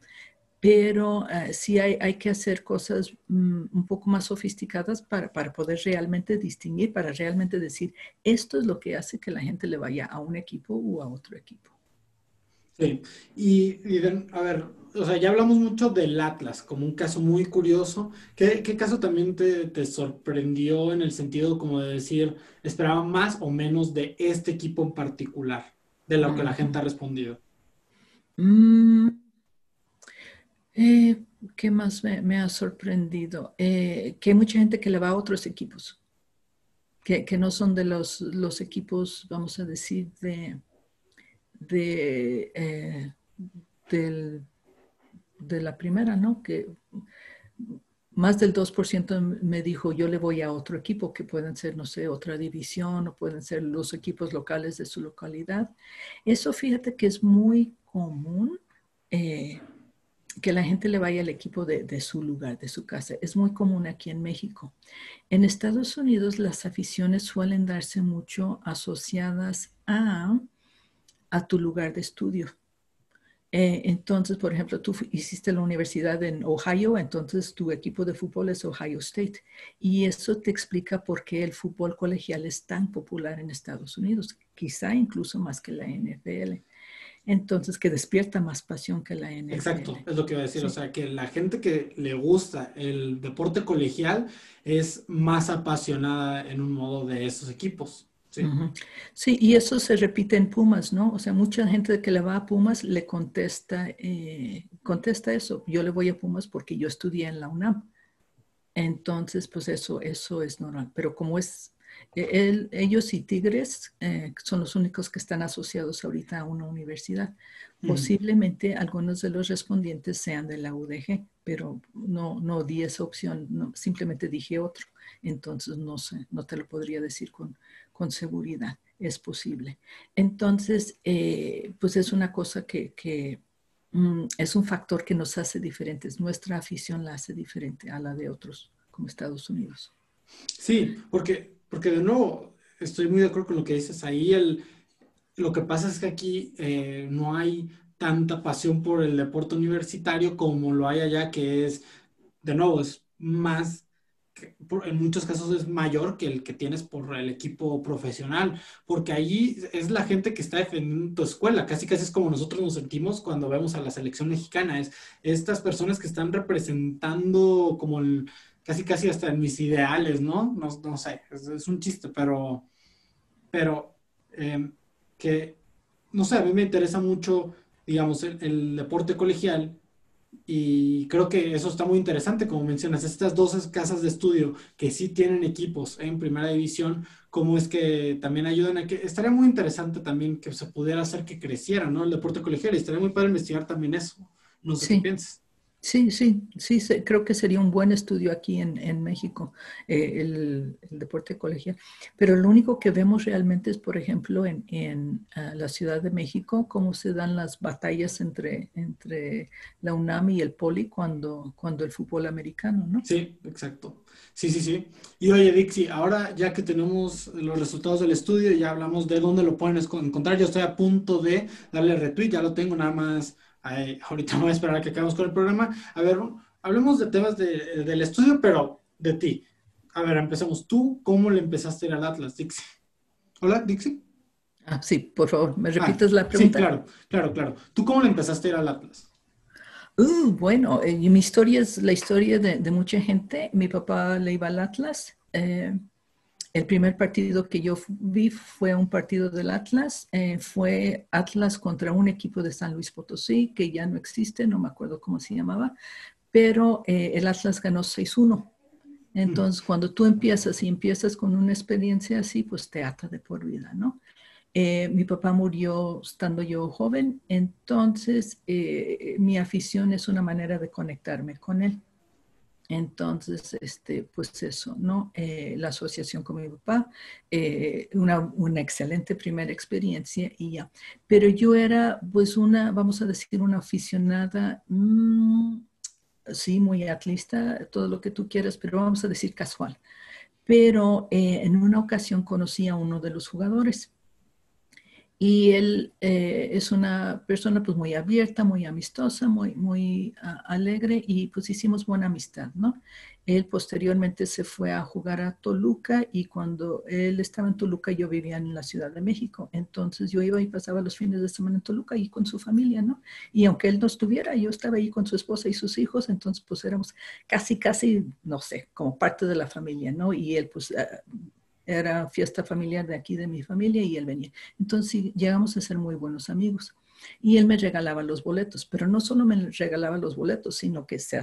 [SPEAKER 4] pero sí hay, hay, que hacer cosas um, un poco más sofisticadas para, para, poder realmente distinguir, para realmente decir, esto es lo que hace que la gente le vaya a un equipo o a otro equipo.
[SPEAKER 3] Sí, y, a ver, o sea, ya hablamos mucho del Atlas como un caso muy curioso. ¿Qué, qué caso también te, te, sorprendió en el sentido como de decir, esperaba más o menos de este equipo en particular, de lo que la gente ha respondido?
[SPEAKER 4] Mm, eh, ¿Qué más me, me ha sorprendido? Eh, que hay mucha gente que le va a otros equipos, que, que no son de los, los equipos, vamos a decir, de, de, eh, del de la primera, ¿no? Que más del 2% me dijo, yo le voy a otro equipo, que pueden ser, no sé, otra división o pueden ser los equipos locales de su localidad. Eso fíjate que es muy común eh, que la gente le vaya al equipo de, de, su lugar, de su casa. Es muy común aquí en México. En Estados Unidos las aficiones suelen darse mucho asociadas a, a tu lugar de estudio. Eh, entonces, por ejemplo, tú hiciste la universidad en Ohio, entonces tu equipo de fútbol es Ohio State. Y eso te explica por qué el fútbol colegial es tan popular en Estados Unidos, quizá incluso más que la NFL. Entonces, que despierta más pasión que la NFL.
[SPEAKER 3] Exacto, es lo que iba a decir. Sí. O sea, que la gente que le gusta el deporte colegial es más apasionada en un modo de esos equipos.
[SPEAKER 4] Sí. Uh -huh. sí, y eso se repite en Pumas, ¿no? O sea, mucha gente que le va a Pumas le contesta, eh, contesta eso. Yo le voy a Pumas porque yo estudié en la UNAM. Entonces, pues eso, eso es normal. Pero como es, él, ellos y Tigres eh, son los únicos que están asociados ahorita a una universidad. Uh -huh. Posiblemente algunos de los respondientes sean de la UDG, pero no, no di esa opción, no, simplemente dije otro. Entonces, no sé, no te lo podría decir con, con seguridad, es posible. Entonces, eh, pues es una cosa que, mm, es un factor que nos hace diferentes. Nuestra afición la hace diferente a la de otros, como Estados Unidos.
[SPEAKER 3] Sí, porque, porque de nuevo, estoy muy de acuerdo con lo que dices ahí. El, lo que pasa es que aquí eh, no hay tanta pasión por el deporte universitario como lo hay allá, que es, de nuevo, es más en muchos casos es mayor que el que tienes por el equipo profesional, porque allí es la gente que está defendiendo tu escuela, casi casi es como nosotros nos sentimos cuando vemos a la selección mexicana, es estas personas que están representando como el, casi casi hasta mis ideales, ¿no? No, no sé, es, es, un chiste, pero, pero eh, que, no sé, a mí me interesa mucho, digamos, el, el deporte colegial Y creo que eso está muy interesante, como mencionas, estas dos casas de estudio que sí tienen equipos en primera división, cómo es que también ayudan a que, estaría muy interesante también que se pudiera hacer que creciera, ¿no? El deporte colegial, y estaría muy padre investigar también eso. No sé qué piensas.
[SPEAKER 4] Sí, sí, sí, creo que sería un buen estudio aquí en, México, eh, el, deporte colegial. Pero lo único que vemos realmente es, por ejemplo, en, ah, la Ciudad de México, cómo se dan las batallas entre, entre la UNAM y el Poli cuando, cuando el fútbol americano, ¿no?
[SPEAKER 3] Sí, exacto. Sí, sí, sí. Y oye, Dixie, ahora ya que tenemos los resultados del estudio, ya hablamos de dónde lo pueden encontrar. Yo estoy a punto de darle retweet, ya lo tengo nada más ahorita voy a esperar a que acabemos con el programa. A ver, hablemos de temas del estudio, pero de ti. A ver, empecemos. ¿Tú cómo le empezaste a ir al Atlas, Dixie? Hola, Dixie.
[SPEAKER 4] Ah, sí, por favor, ¿me repites la pregunta?
[SPEAKER 3] Sí, claro, claro, claro. ¿Tú cómo le empezaste a ir al Atlas?
[SPEAKER 4] Uh, bueno, eh, mi historia es la historia de, mucha gente. Mi papá le iba al Atlas. Eh, el primer partido que yo vi fue un partido del Atlas, eh, fue Atlas contra un equipo de San Luis Potosí, que ya no existe, no me acuerdo cómo se llamaba, pero eh, el Atlas ganó 6-1. Entonces, cuando tú empiezas y empiezas con una experiencia así, pues te ata de por vida, ¿no? Eh, mi papá murió estando yo joven, entonces mi afición es una manera de conectarme con él. Entonces, este, pues eso, ¿no? Eh, la asociación con mi papá, eh, una, una, excelente primera experiencia y ya. Pero yo era, pues, una, vamos a decir, una aficionada, mm, sí, muy atlista, todo lo que tú quieras, pero vamos a decir casual. Pero eh, en una ocasión conocí a uno de los jugadores y él eh, es una persona pues muy abierta, muy amistosa, muy, muy alegre y pues hicimos buena amistad, ¿no? Él posteriormente se fue a jugar a Toluca y cuando él estaba en Toluca yo vivía en la Ciudad de México. Entonces yo iba y pasaba los fines de semana en Toluca y con su familia, ¿no? Y aunque él no estuviera, yo estaba ahí con su esposa y sus hijos, entonces pues éramos casi, casi, no sé, como parte de la familia, ¿no? Y él pues ah, era fiesta familiar de aquí, de mi familia, y él venía. Entonces llegamos a ser muy buenos amigos. Y él me regalaba los boletos, pero no solo me regalaba los boletos, sino que se,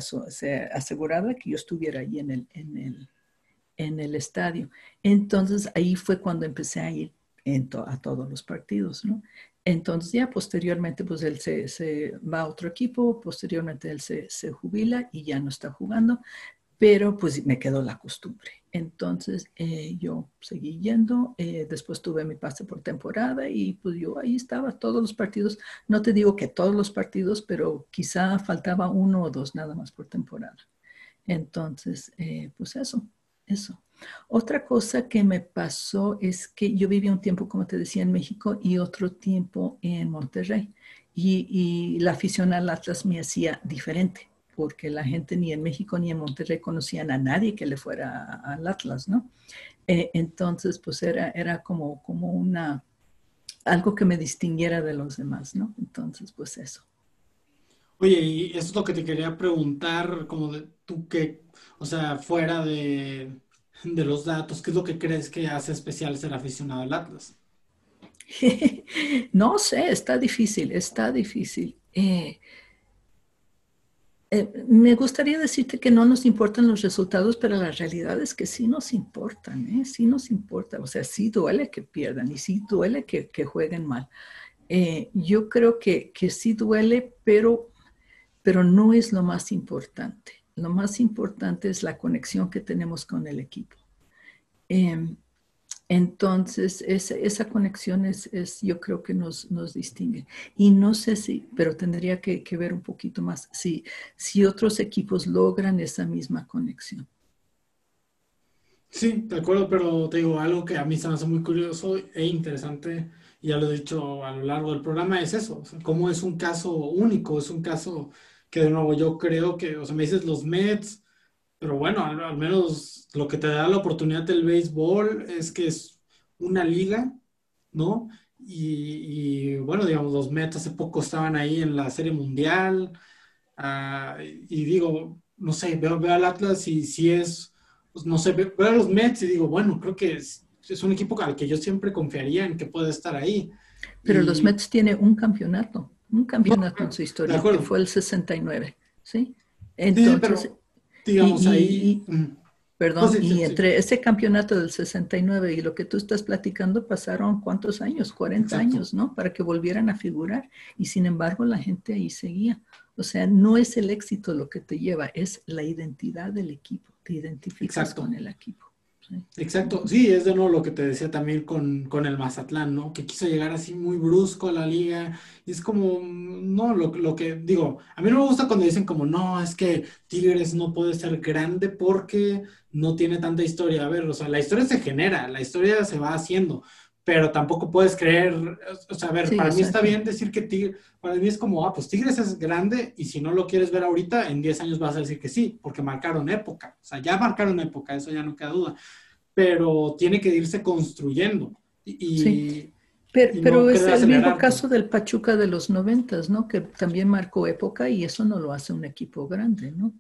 [SPEAKER 4] aseguraba que yo estuviera ahí en el, en, el, en el estadio. Entonces ahí fue cuando empecé a ir a todos los partidos. Entonces ya posteriormente pues él se, se, va a otro equipo, posteriormente él se, se, jubila y ya no está jugando, pero pues me quedó la costumbre. Entonces eh, yo seguí yendo, eh, después tuve mi pase por temporada y pues yo ahí estaba todos los partidos, no te digo que todos los partidos, pero quizá faltaba uno o dos nada más por temporada. Entonces, eh, pues eso, eso. Otra cosa que me pasó es que yo viví un tiempo, como te decía, en México y otro tiempo en Monterrey. Y, y la afición al Atlas me hacía diferente porque la gente ni en México ni en Monterrey conocían a nadie que le fuera al Atlas, ¿no? Eh, entonces, pues era, era como, como una, algo que me distinguiera de los demás, ¿no? Entonces, pues eso.
[SPEAKER 3] Oye, y eso es lo que te quería preguntar, como de tú que, o sea, fuera de, de los datos, ¿qué es lo que crees que hace especial ser aficionado al Atlas?
[SPEAKER 4] no sé, está difícil, está difícil. Eh, eh, me gustaría decirte que no nos importan los resultados, pero la realidad es que sí nos importan, ¿eh? sí nos importa. O sea, sí duele que pierdan y sí duele que, jueguen mal. Eh, yo creo que, que, sí duele, pero, pero no es lo más importante. Lo más importante es la conexión que tenemos con el equipo. Em, entonces, esa, conexión es, yo creo que nos, distingue. Y no sé si, pero tendría que, ver un poquito más, si, si otros equipos logran esa misma conexión.
[SPEAKER 3] Sí, de acuerdo, pero te digo, algo que a mí se me hace muy curioso e interesante, ya lo he dicho a lo largo del programa, es eso, como es un caso único, es un caso que de nuevo yo creo que, o sea, me dices los Mets, pero bueno, al, menos lo que te da la oportunidad del béisbol es que es una liga, ¿no? Y, bueno, digamos, los Mets hace poco estaban ahí en la Serie Mundial. Ah, y digo, no sé, veo, al Atlas y si es, pues, no sé, veo, a los Mets y digo, bueno, creo que es, un equipo al que yo siempre confiaría en que puede estar ahí.
[SPEAKER 4] Pero los Mets tienen un campeonato, un campeonato en su historia, que fue el 69. ¿sí?
[SPEAKER 3] Entonces, sí, pero, digamos
[SPEAKER 4] y,
[SPEAKER 3] ahí...
[SPEAKER 4] Y, mm. perdón, no, sí, y entre ese campeonato del 69 y lo que tú estás platicando pasaron cuántos años, 40 Exacto. años, ¿no? Para que volvieran a figurar. Y sin embargo la gente ahí seguía. O sea, no es el éxito lo que te lleva, es la identidad del equipo. Te identificas
[SPEAKER 3] Exacto.
[SPEAKER 4] con el equipo.
[SPEAKER 3] Exacto, sí, es de nuevo lo que te decía también con, con, el Mazatlán, ¿no? Que quiso llegar así muy brusco a la liga. Y es como, no, lo, lo, que digo, a mí no me gusta cuando dicen como, no, es que Tigres no puede ser grande porque no tiene tanta historia. A ver, o sea, la historia se genera, la historia se va haciendo, pero tampoco puedes creer, o sea, a ver, sí, para mí está bien decir que Tigres, para mí es como, ah, pues Tigres es grande y si no lo quieres ver ahorita, en 10 años vas a decir que sí, porque marcaron época, o sea, ya marcaron época, eso ya no queda duda, pero tiene que irse construyendo. Y,
[SPEAKER 4] sí. Pero, y pero no es el mismo caso del Pachuca de los noventas, ¿no? Que también marcó época y eso no lo hace un equipo grande, ¿no?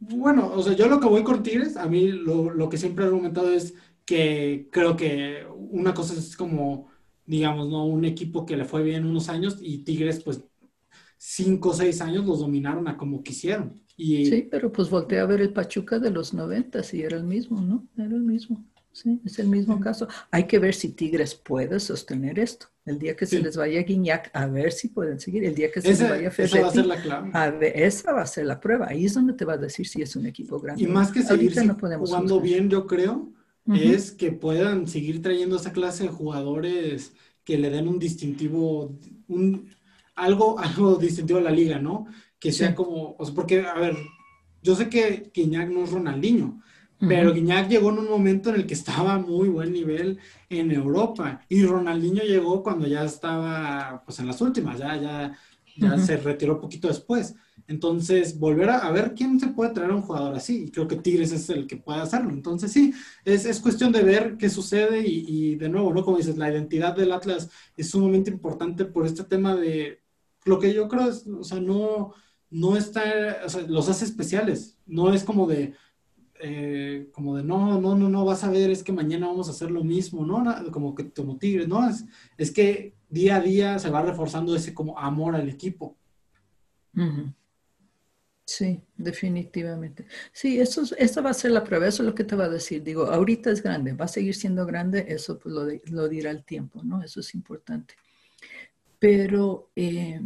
[SPEAKER 3] Bueno, o sea, yo lo que voy con Tigres, a mí lo, lo que siempre he argumentado es que creo que una cosa es como, digamos, ¿no? Un equipo que le fue bien unos años y Tigres, pues, cinco o seis años los dominaron a como quisieron. Y,
[SPEAKER 4] sí, pero pues volteé a ver el Pachuca de los noventas y era el mismo, ¿no? Era el mismo. Sí, es el mismo sí. caso. Hay que ver si Tigres puede sostener esto. El día que sí. se les vaya Guiñac, a ver si pueden seguir. El día que se
[SPEAKER 3] esa,
[SPEAKER 4] les vaya Ferretti,
[SPEAKER 3] esa va a ser la clave.
[SPEAKER 4] A ver, esa va a ser la prueba. Ahí es donde te va a decir si es un equipo grande.
[SPEAKER 3] Y más que seguir no jugando buscar. bien, yo creo, uh -huh. es que puedan seguir trayendo esa clase de jugadores que le den un distintivo, un, algo, algo distintivo a la liga, ¿no? Que sea sí. como, o sea, porque, a ver, yo sé que Guiñac no es Ronaldinho, pero Guiñac llegó en un momento en el que estaba a muy buen nivel en Europa y Ronaldinho llegó cuando ya estaba pues en las últimas, ya, ya, ya uh -huh. se retiró poquito después. Entonces, volver a, ver quién se puede traer a un jugador así. Y creo que Tigres es el que puede hacerlo. Entonces, sí, es, es cuestión de ver qué sucede y, de nuevo, ¿no? Como dices, la identidad del Atlas es sumamente importante por este tema de lo que yo creo es, o sea, no, no está, o sea, los hace especiales. No es como de, eh, como de no, no, no, no, vas a ver, es que mañana vamos a hacer lo mismo, ¿no? Como que como Tigres, ¿no? Es, es que día a día se va reforzando ese como amor al equipo.
[SPEAKER 4] Uh. Sí, definitivamente. Sí, eso, esa va a ser la prueba, eso es lo que te va a decir. Digo, ahorita es grande, va a seguir siendo grande, eso pues lo, lo dirá el tiempo, ¿no? Eso es importante. Pero, eh,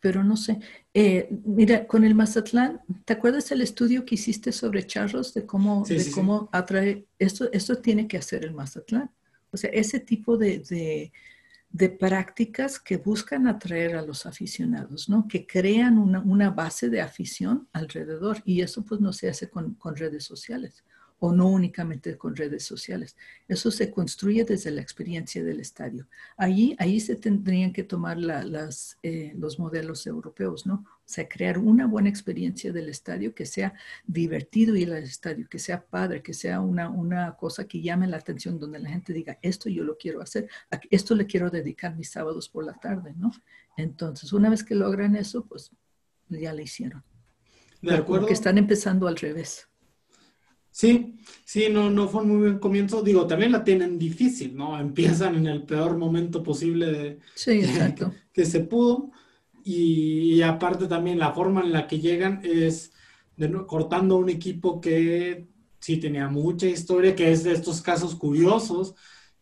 [SPEAKER 4] pero no sé, eh, mira, con el Mazatlán, ¿te acuerdas el estudio que hiciste sobre charros de cómo,
[SPEAKER 3] sí,
[SPEAKER 4] de
[SPEAKER 3] sí,
[SPEAKER 4] cómo
[SPEAKER 3] sí.
[SPEAKER 4] atrae? Esto, esto tiene que hacer el Mazatlán. O sea, ese tipo de, de, de, prácticas que buscan atraer a los aficionados, ¿no? Que crean una, una, base de afición alrededor. Y eso pues no se hace con, con redes sociales o no únicamente con redes sociales. Eso se construye desde la experiencia del estadio. Allí, ahí se tendrían que tomar la, las, eh, los modelos europeos, ¿no? O sea, crear una buena experiencia del estadio que sea divertido ir al estadio, que sea padre, que sea una, una cosa que llame la atención, donde la gente diga, esto yo lo quiero hacer, esto le quiero dedicar mis sábados por la tarde, ¿no? Entonces, una vez que logran eso, pues ya lo hicieron.
[SPEAKER 3] De acuerdo.
[SPEAKER 4] Porque están empezando al revés.
[SPEAKER 3] Sí, sí, no, no fue un muy buen comienzo. Digo, también la tienen difícil, ¿no? Empiezan en el peor momento posible de,
[SPEAKER 4] sí, exacto.
[SPEAKER 3] que, que, se pudo. Y, y, aparte también la forma en la que llegan es de, cortando un equipo que sí tenía mucha historia, que es de estos casos curiosos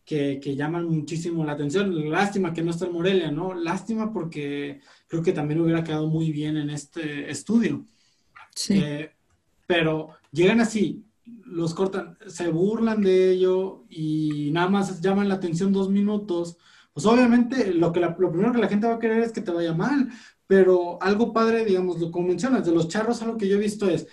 [SPEAKER 3] que, que llaman muchísimo la atención. Lástima que no está en Morelia, ¿no? Lástima porque creo que también hubiera quedado muy bien en este estudio.
[SPEAKER 4] Sí.
[SPEAKER 3] Eh, pero llegan así, los cortan, se burlan de ello y nada más llaman la atención dos minutos, pues obviamente lo, que la, lo primero que la gente va a querer es que te vaya mal, pero algo padre, digamos, lo como mencionas, de los charros, algo que yo he visto es,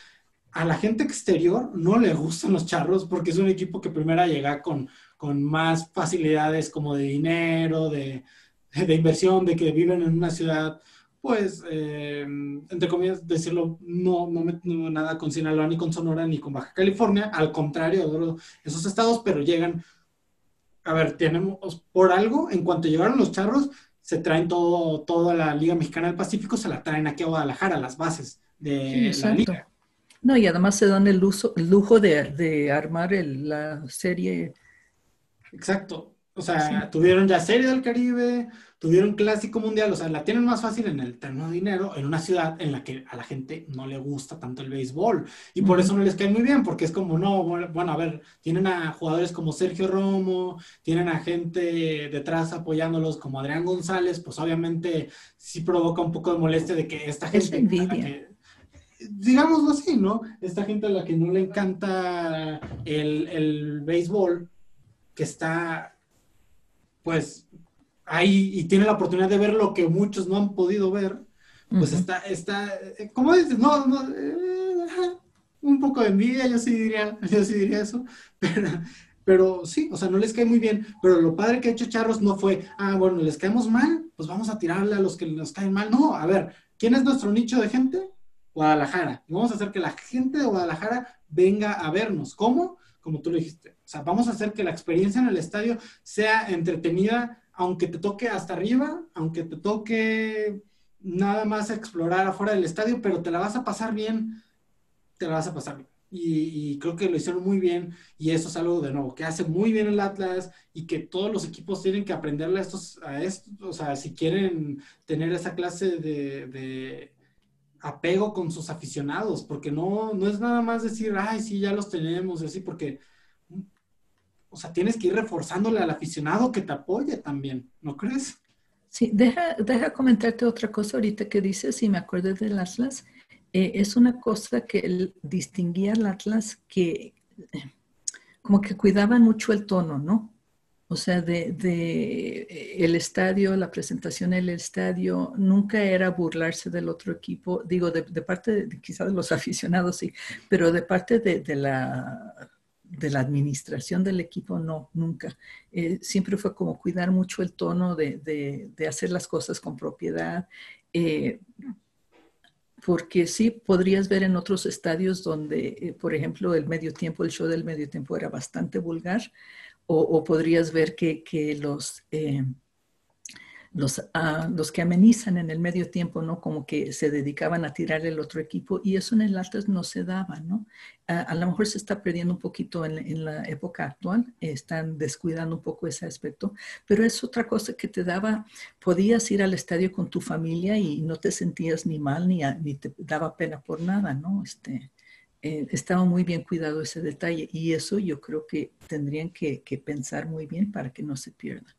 [SPEAKER 3] a la gente exterior no le gustan los charros porque es un equipo que primero llega con, con más facilidades como de dinero, de, de inversión, de que viven en una ciudad pues, eh, entre comillas, decirlo, no, no me tengo nada con Sinaloa, ni con Sonora, ni con Baja California, al contrario, esos estados, pero llegan, a ver, tenemos, por algo, en cuanto llegaron los charros, se traen todo, toda la Liga Mexicana del Pacífico, se la traen aquí a Guadalajara, las bases de sí, la liga.
[SPEAKER 4] No, y además se dan el, uso, el lujo de, de armar el, la serie.
[SPEAKER 3] Exacto. O sea, tuvieron ya Serie del Caribe, tuvieron Clásico Mundial, o sea, la tienen más fácil en el terreno de dinero, en una ciudad en la que a la gente no le gusta tanto el béisbol. Y por eso no les cae muy bien, porque es como, no, bueno, a ver, tienen a jugadores como Sergio Romo, tienen a gente detrás apoyándolos como Adrián González, pues obviamente sí provoca un poco de molestia de que esta gente... Que, digámoslo así, ¿no? Esta gente a la que no le encanta el, el béisbol, que está pues ahí y tiene la oportunidad de ver lo que muchos no han podido ver, pues está, está, eh, como dices, no, no eh, un poco de envidia, yo sí diría, yo sí diría eso, pero, pero sí, o sea, no les cae muy bien, pero lo padre que ha hecho Charros no fue, ah, bueno, les caemos mal, pues vamos a tirarle a los que nos caen mal, no, a ver, ¿quién es nuestro nicho de gente? Guadalajara, vamos a hacer que la gente de Guadalajara venga a vernos, ¿cómo? Como tú lo dijiste, o sea, vamos a hacer que la experiencia en el estadio sea entretenida, aunque te toque hasta arriba, aunque te toque nada más explorar afuera del estadio, pero te la vas a pasar bien, te la vas a pasar bien. Y, creo que lo hicieron muy bien y eso es algo de nuevo que hace muy bien el Atlas y que todos los equipos tienen que aprenderle a estos, a esto, o sea, si quieren tener esa clase de apego con sus aficionados, porque no, no es nada más decir, ay, sí, ya los tenemos, así, porque o sea, tienes que ir reforzándole al aficionado que te apoye también, ¿no crees?
[SPEAKER 4] Sí, deja, deja comentarte otra cosa ahorita que dices, si me acuerdo del Atlas, eh, es una cosa que él distinguía al Atlas que como que cuidaban mucho el tono, ¿no? O sea, de, de, eh, el estadio, la presentación en el estadio, nunca era burlarse del otro equipo, digo, de, parte de, de los aficionados, sí, pero de parte de, la de la administración del equipo, no, nunca. Eh, siempre fue como cuidar mucho el tono de, hacer las cosas con propiedad. Eh, porque sí, podrías ver en otros estadios donde, por ejemplo, el medio tiempo, el show del medio tiempo era bastante vulgar, o, podrías ver que, que los los, ah, los que amenizan en el medio tiempo, ¿no? Como que se dedicaban a tirar el otro equipo y eso en el Atlas no se daba, ¿no? a lo mejor se está perdiendo un poquito en, en, la época actual, están descuidando un poco ese aspecto, pero es otra cosa que te daba, podías ir al estadio con tu familia y no te sentías ni mal ni, ni te daba pena por nada, ¿no? Este, eh, estaba muy bien cuidado ese detalle y eso yo creo que tendrían que, que pensar muy bien para que no se pierda.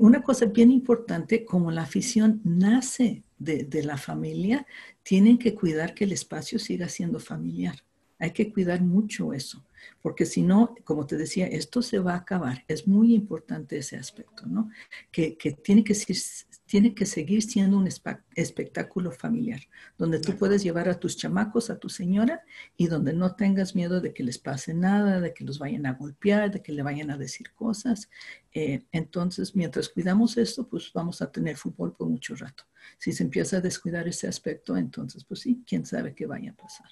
[SPEAKER 4] Una cosa bien importante, como la afición nace de, la familia, tienen que cuidar que el espacio siga siendo familiar. Hay que cuidar mucho eso, porque si no, como te decía, esto se va a acabar. Es muy importante ese aspecto, ¿no? Que, que tiene que ser tiene que seguir siendo un espectáculo familiar, donde tú puedes llevar a tus chamacos, a tu señora, y donde no tengas miedo de que les pase nada, de que los vayan a golpear, de que le vayan a decir cosas. Eh, entonces, mientras cuidamos esto, pues vamos a tener fútbol por mucho rato. Si se empieza a descuidar ese aspecto, entonces, pues sí, quién sabe qué vaya a pasar.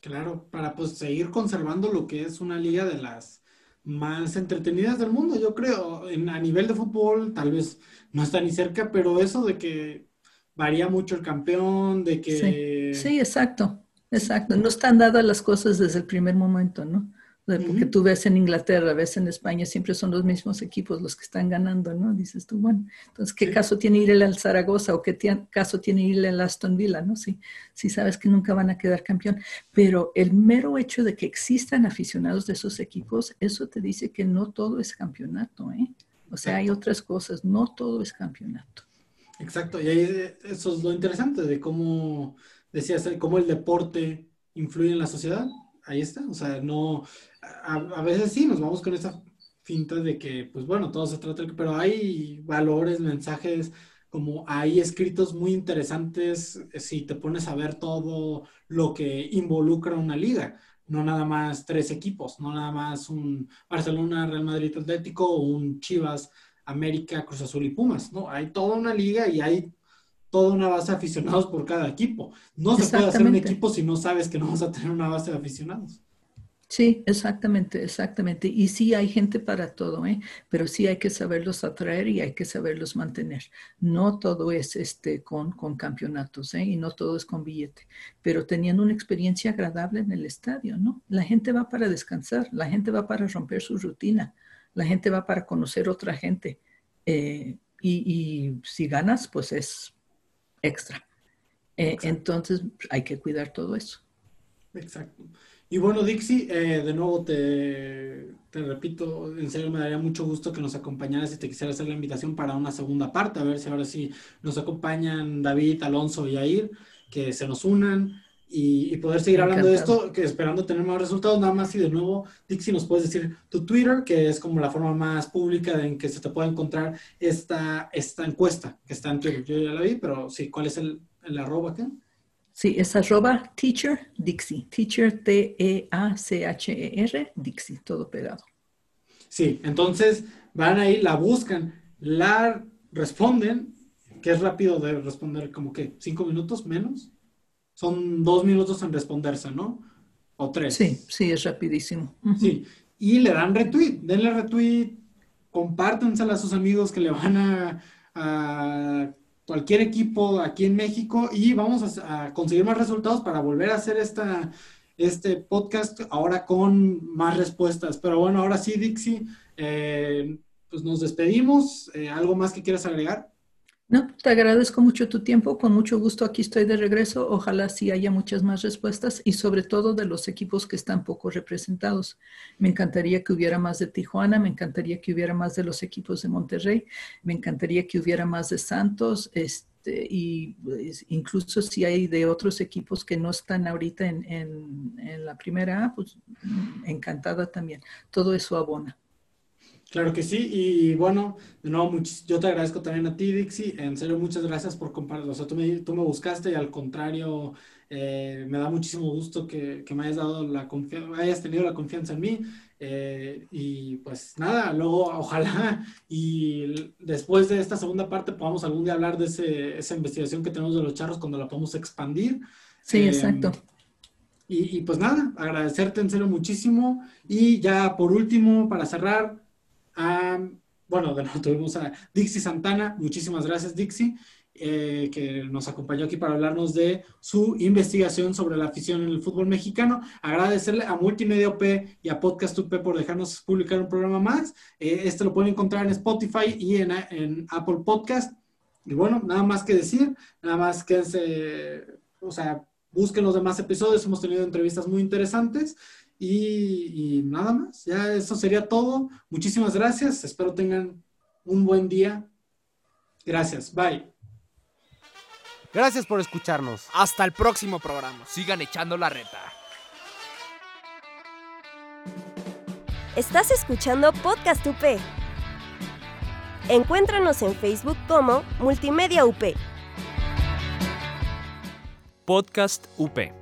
[SPEAKER 3] Claro, para pues seguir conservando lo que es una liga de las más entretenidas del mundo, yo creo. En, a nivel de fútbol, tal vez no está ni cerca, pero eso de que varía mucho el campeón, de
[SPEAKER 4] que... Sí, exacto, exacto. No están dadas las cosas desde el primer momento, ¿no? Porque tú ves en Inglaterra, ves en España, siempre son los mismos equipos los que están ganando, ¿no? Dices tú, bueno, entonces, ¿qué caso tiene ir al Zaragoza o qué caso tiene ir al Aston Villa, ¿no? Si, si sabes que nunca van a quedar campeón. Pero el mero hecho de que existan aficionados de esos equipos, eso te dice que no todo es campeonato, ¿eh? O sea, hay otras cosas, no todo es campeonato.
[SPEAKER 3] Exacto, y ahí eso es lo interesante de cómo, decías, cómo el deporte influye en la sociedad. Ahí está, o sea, no, a, veces sí nos vamos con esa finta de que, pues bueno, todo se trata, pero hay valores, mensajes como ahí escritos muy interesantes si te pones a ver todo lo que involucra una liga, no nada más tres equipos, no nada más un Barcelona, Real Madrid Atlético un Chivas, América, Cruz Azul y Pumas, ¿no? Hay toda una liga y hay toda una base de aficionados por cada equipo. No se puede hacer un equipo si no sabes que no vas a tener una base de aficionados.
[SPEAKER 4] Sí, exactamente, exactamente. Y sí hay gente para todo, ¿eh? pero sí hay que saberlos atraer y hay que saberlos mantener. No todo es este, con, con campeonatos ¿eh? y no todo es con billete, pero teniendo una experiencia agradable en el estadio, ¿no? La gente va para descansar, la gente va para romper su rutina. La gente va para conocer otra gente. Eh, y, y, si ganas, pues es extra. Eh, entonces hay que cuidar todo eso.
[SPEAKER 3] Exacto. Y bueno, Dixie, eh, de nuevo te, te, repito, en serio me daría mucho gusto que nos acompañaras y te quisiera hacer la invitación para una segunda parte, a ver si ahora sí nos acompañan David, Alonso y Air, que se nos unan y, y poder seguir hablando de esto, que esperando tener más resultados, nada más y de nuevo, Dixie, nos puedes decir tu Twitter, que es como la forma más pública en que se te puede encontrar esta, esta encuesta que está en Twitter. Yo ya la vi, pero sí, ¿cuál es el, el arroba acá?
[SPEAKER 4] Sí, es arroba teacher Dixie. Teacher T-E-A-C-H-E-R Dixie, todo pegado.
[SPEAKER 3] Sí, entonces van ahí, la buscan, la responden, que es rápido de responder, como que cinco minutos menos. Son dos minutos en responderse, ¿no? O tres.
[SPEAKER 4] Sí, sí, es rapidísimo. Uh -huh.
[SPEAKER 3] Sí, y le dan retweet, denle retweet, compártensela a sus amigos que le van a, a cualquier equipo aquí en México y vamos a, a, conseguir más resultados para volver a hacer esta, este podcast ahora con más respuestas. Pero bueno, ahora sí, Dixie, eh, pues nos despedimos. Eh, ¿Algo más que quieras agregar?
[SPEAKER 4] No, te agradezco mucho tu tiempo, con mucho gusto aquí estoy de regreso, ojalá sí haya muchas más respuestas y sobre todo de los equipos que están poco representados. Me encantaría que hubiera más de Tijuana, me encantaría que hubiera más de los equipos de Monterrey, me encantaría que hubiera más de Santos, este, y pues, incluso si hay de otros equipos que no están ahorita en, en, en la primera, pues encantada también. Todo eso abona.
[SPEAKER 3] Claro que sí, y bueno, de nuevo, yo te agradezco también a ti, Dixie, en serio, muchas gracias por compartir, o sea, tú me, tú me buscaste y al contrario, eh, me da muchísimo gusto que, que, me hayas dado la confianza, hayas tenido la confianza en mí, eh, y pues nada, luego ojalá y después de esta segunda parte podamos algún día hablar de ese, esa investigación que tenemos de los charros cuando la podamos expandir.
[SPEAKER 4] Sí, eh, exacto.
[SPEAKER 3] Y, y pues nada, agradecerte en serio muchísimo, y ya por último, para cerrar, Bueno, tuvimos a Dixie Santana, muchísimas gracias Dixie, eh, que nos acompañó aquí para hablarnos de su investigación sobre la afición en el fútbol mexicano. Agradecerle a Multimedia OP y a Podcast UP por dejarnos publicar un programa más. Eh, este lo pueden encontrar en Spotify y en, en, Apple Podcast. Y bueno, nada más que decir, nada más quédense, o sea, busquen los demás episodios, hemos tenido entrevistas muy interesantes. Y, y, nada más, ya eso sería todo. Muchísimas gracias, espero tengan un buen día. Gracias, bye.
[SPEAKER 7] Gracias por escucharnos.
[SPEAKER 2] Hasta el próximo programa.
[SPEAKER 1] Sigan echando la reta.
[SPEAKER 8] Estás escuchando Podcast UP. Encuéntranos en Facebook como Multimedia UP.
[SPEAKER 9] Podcast UP.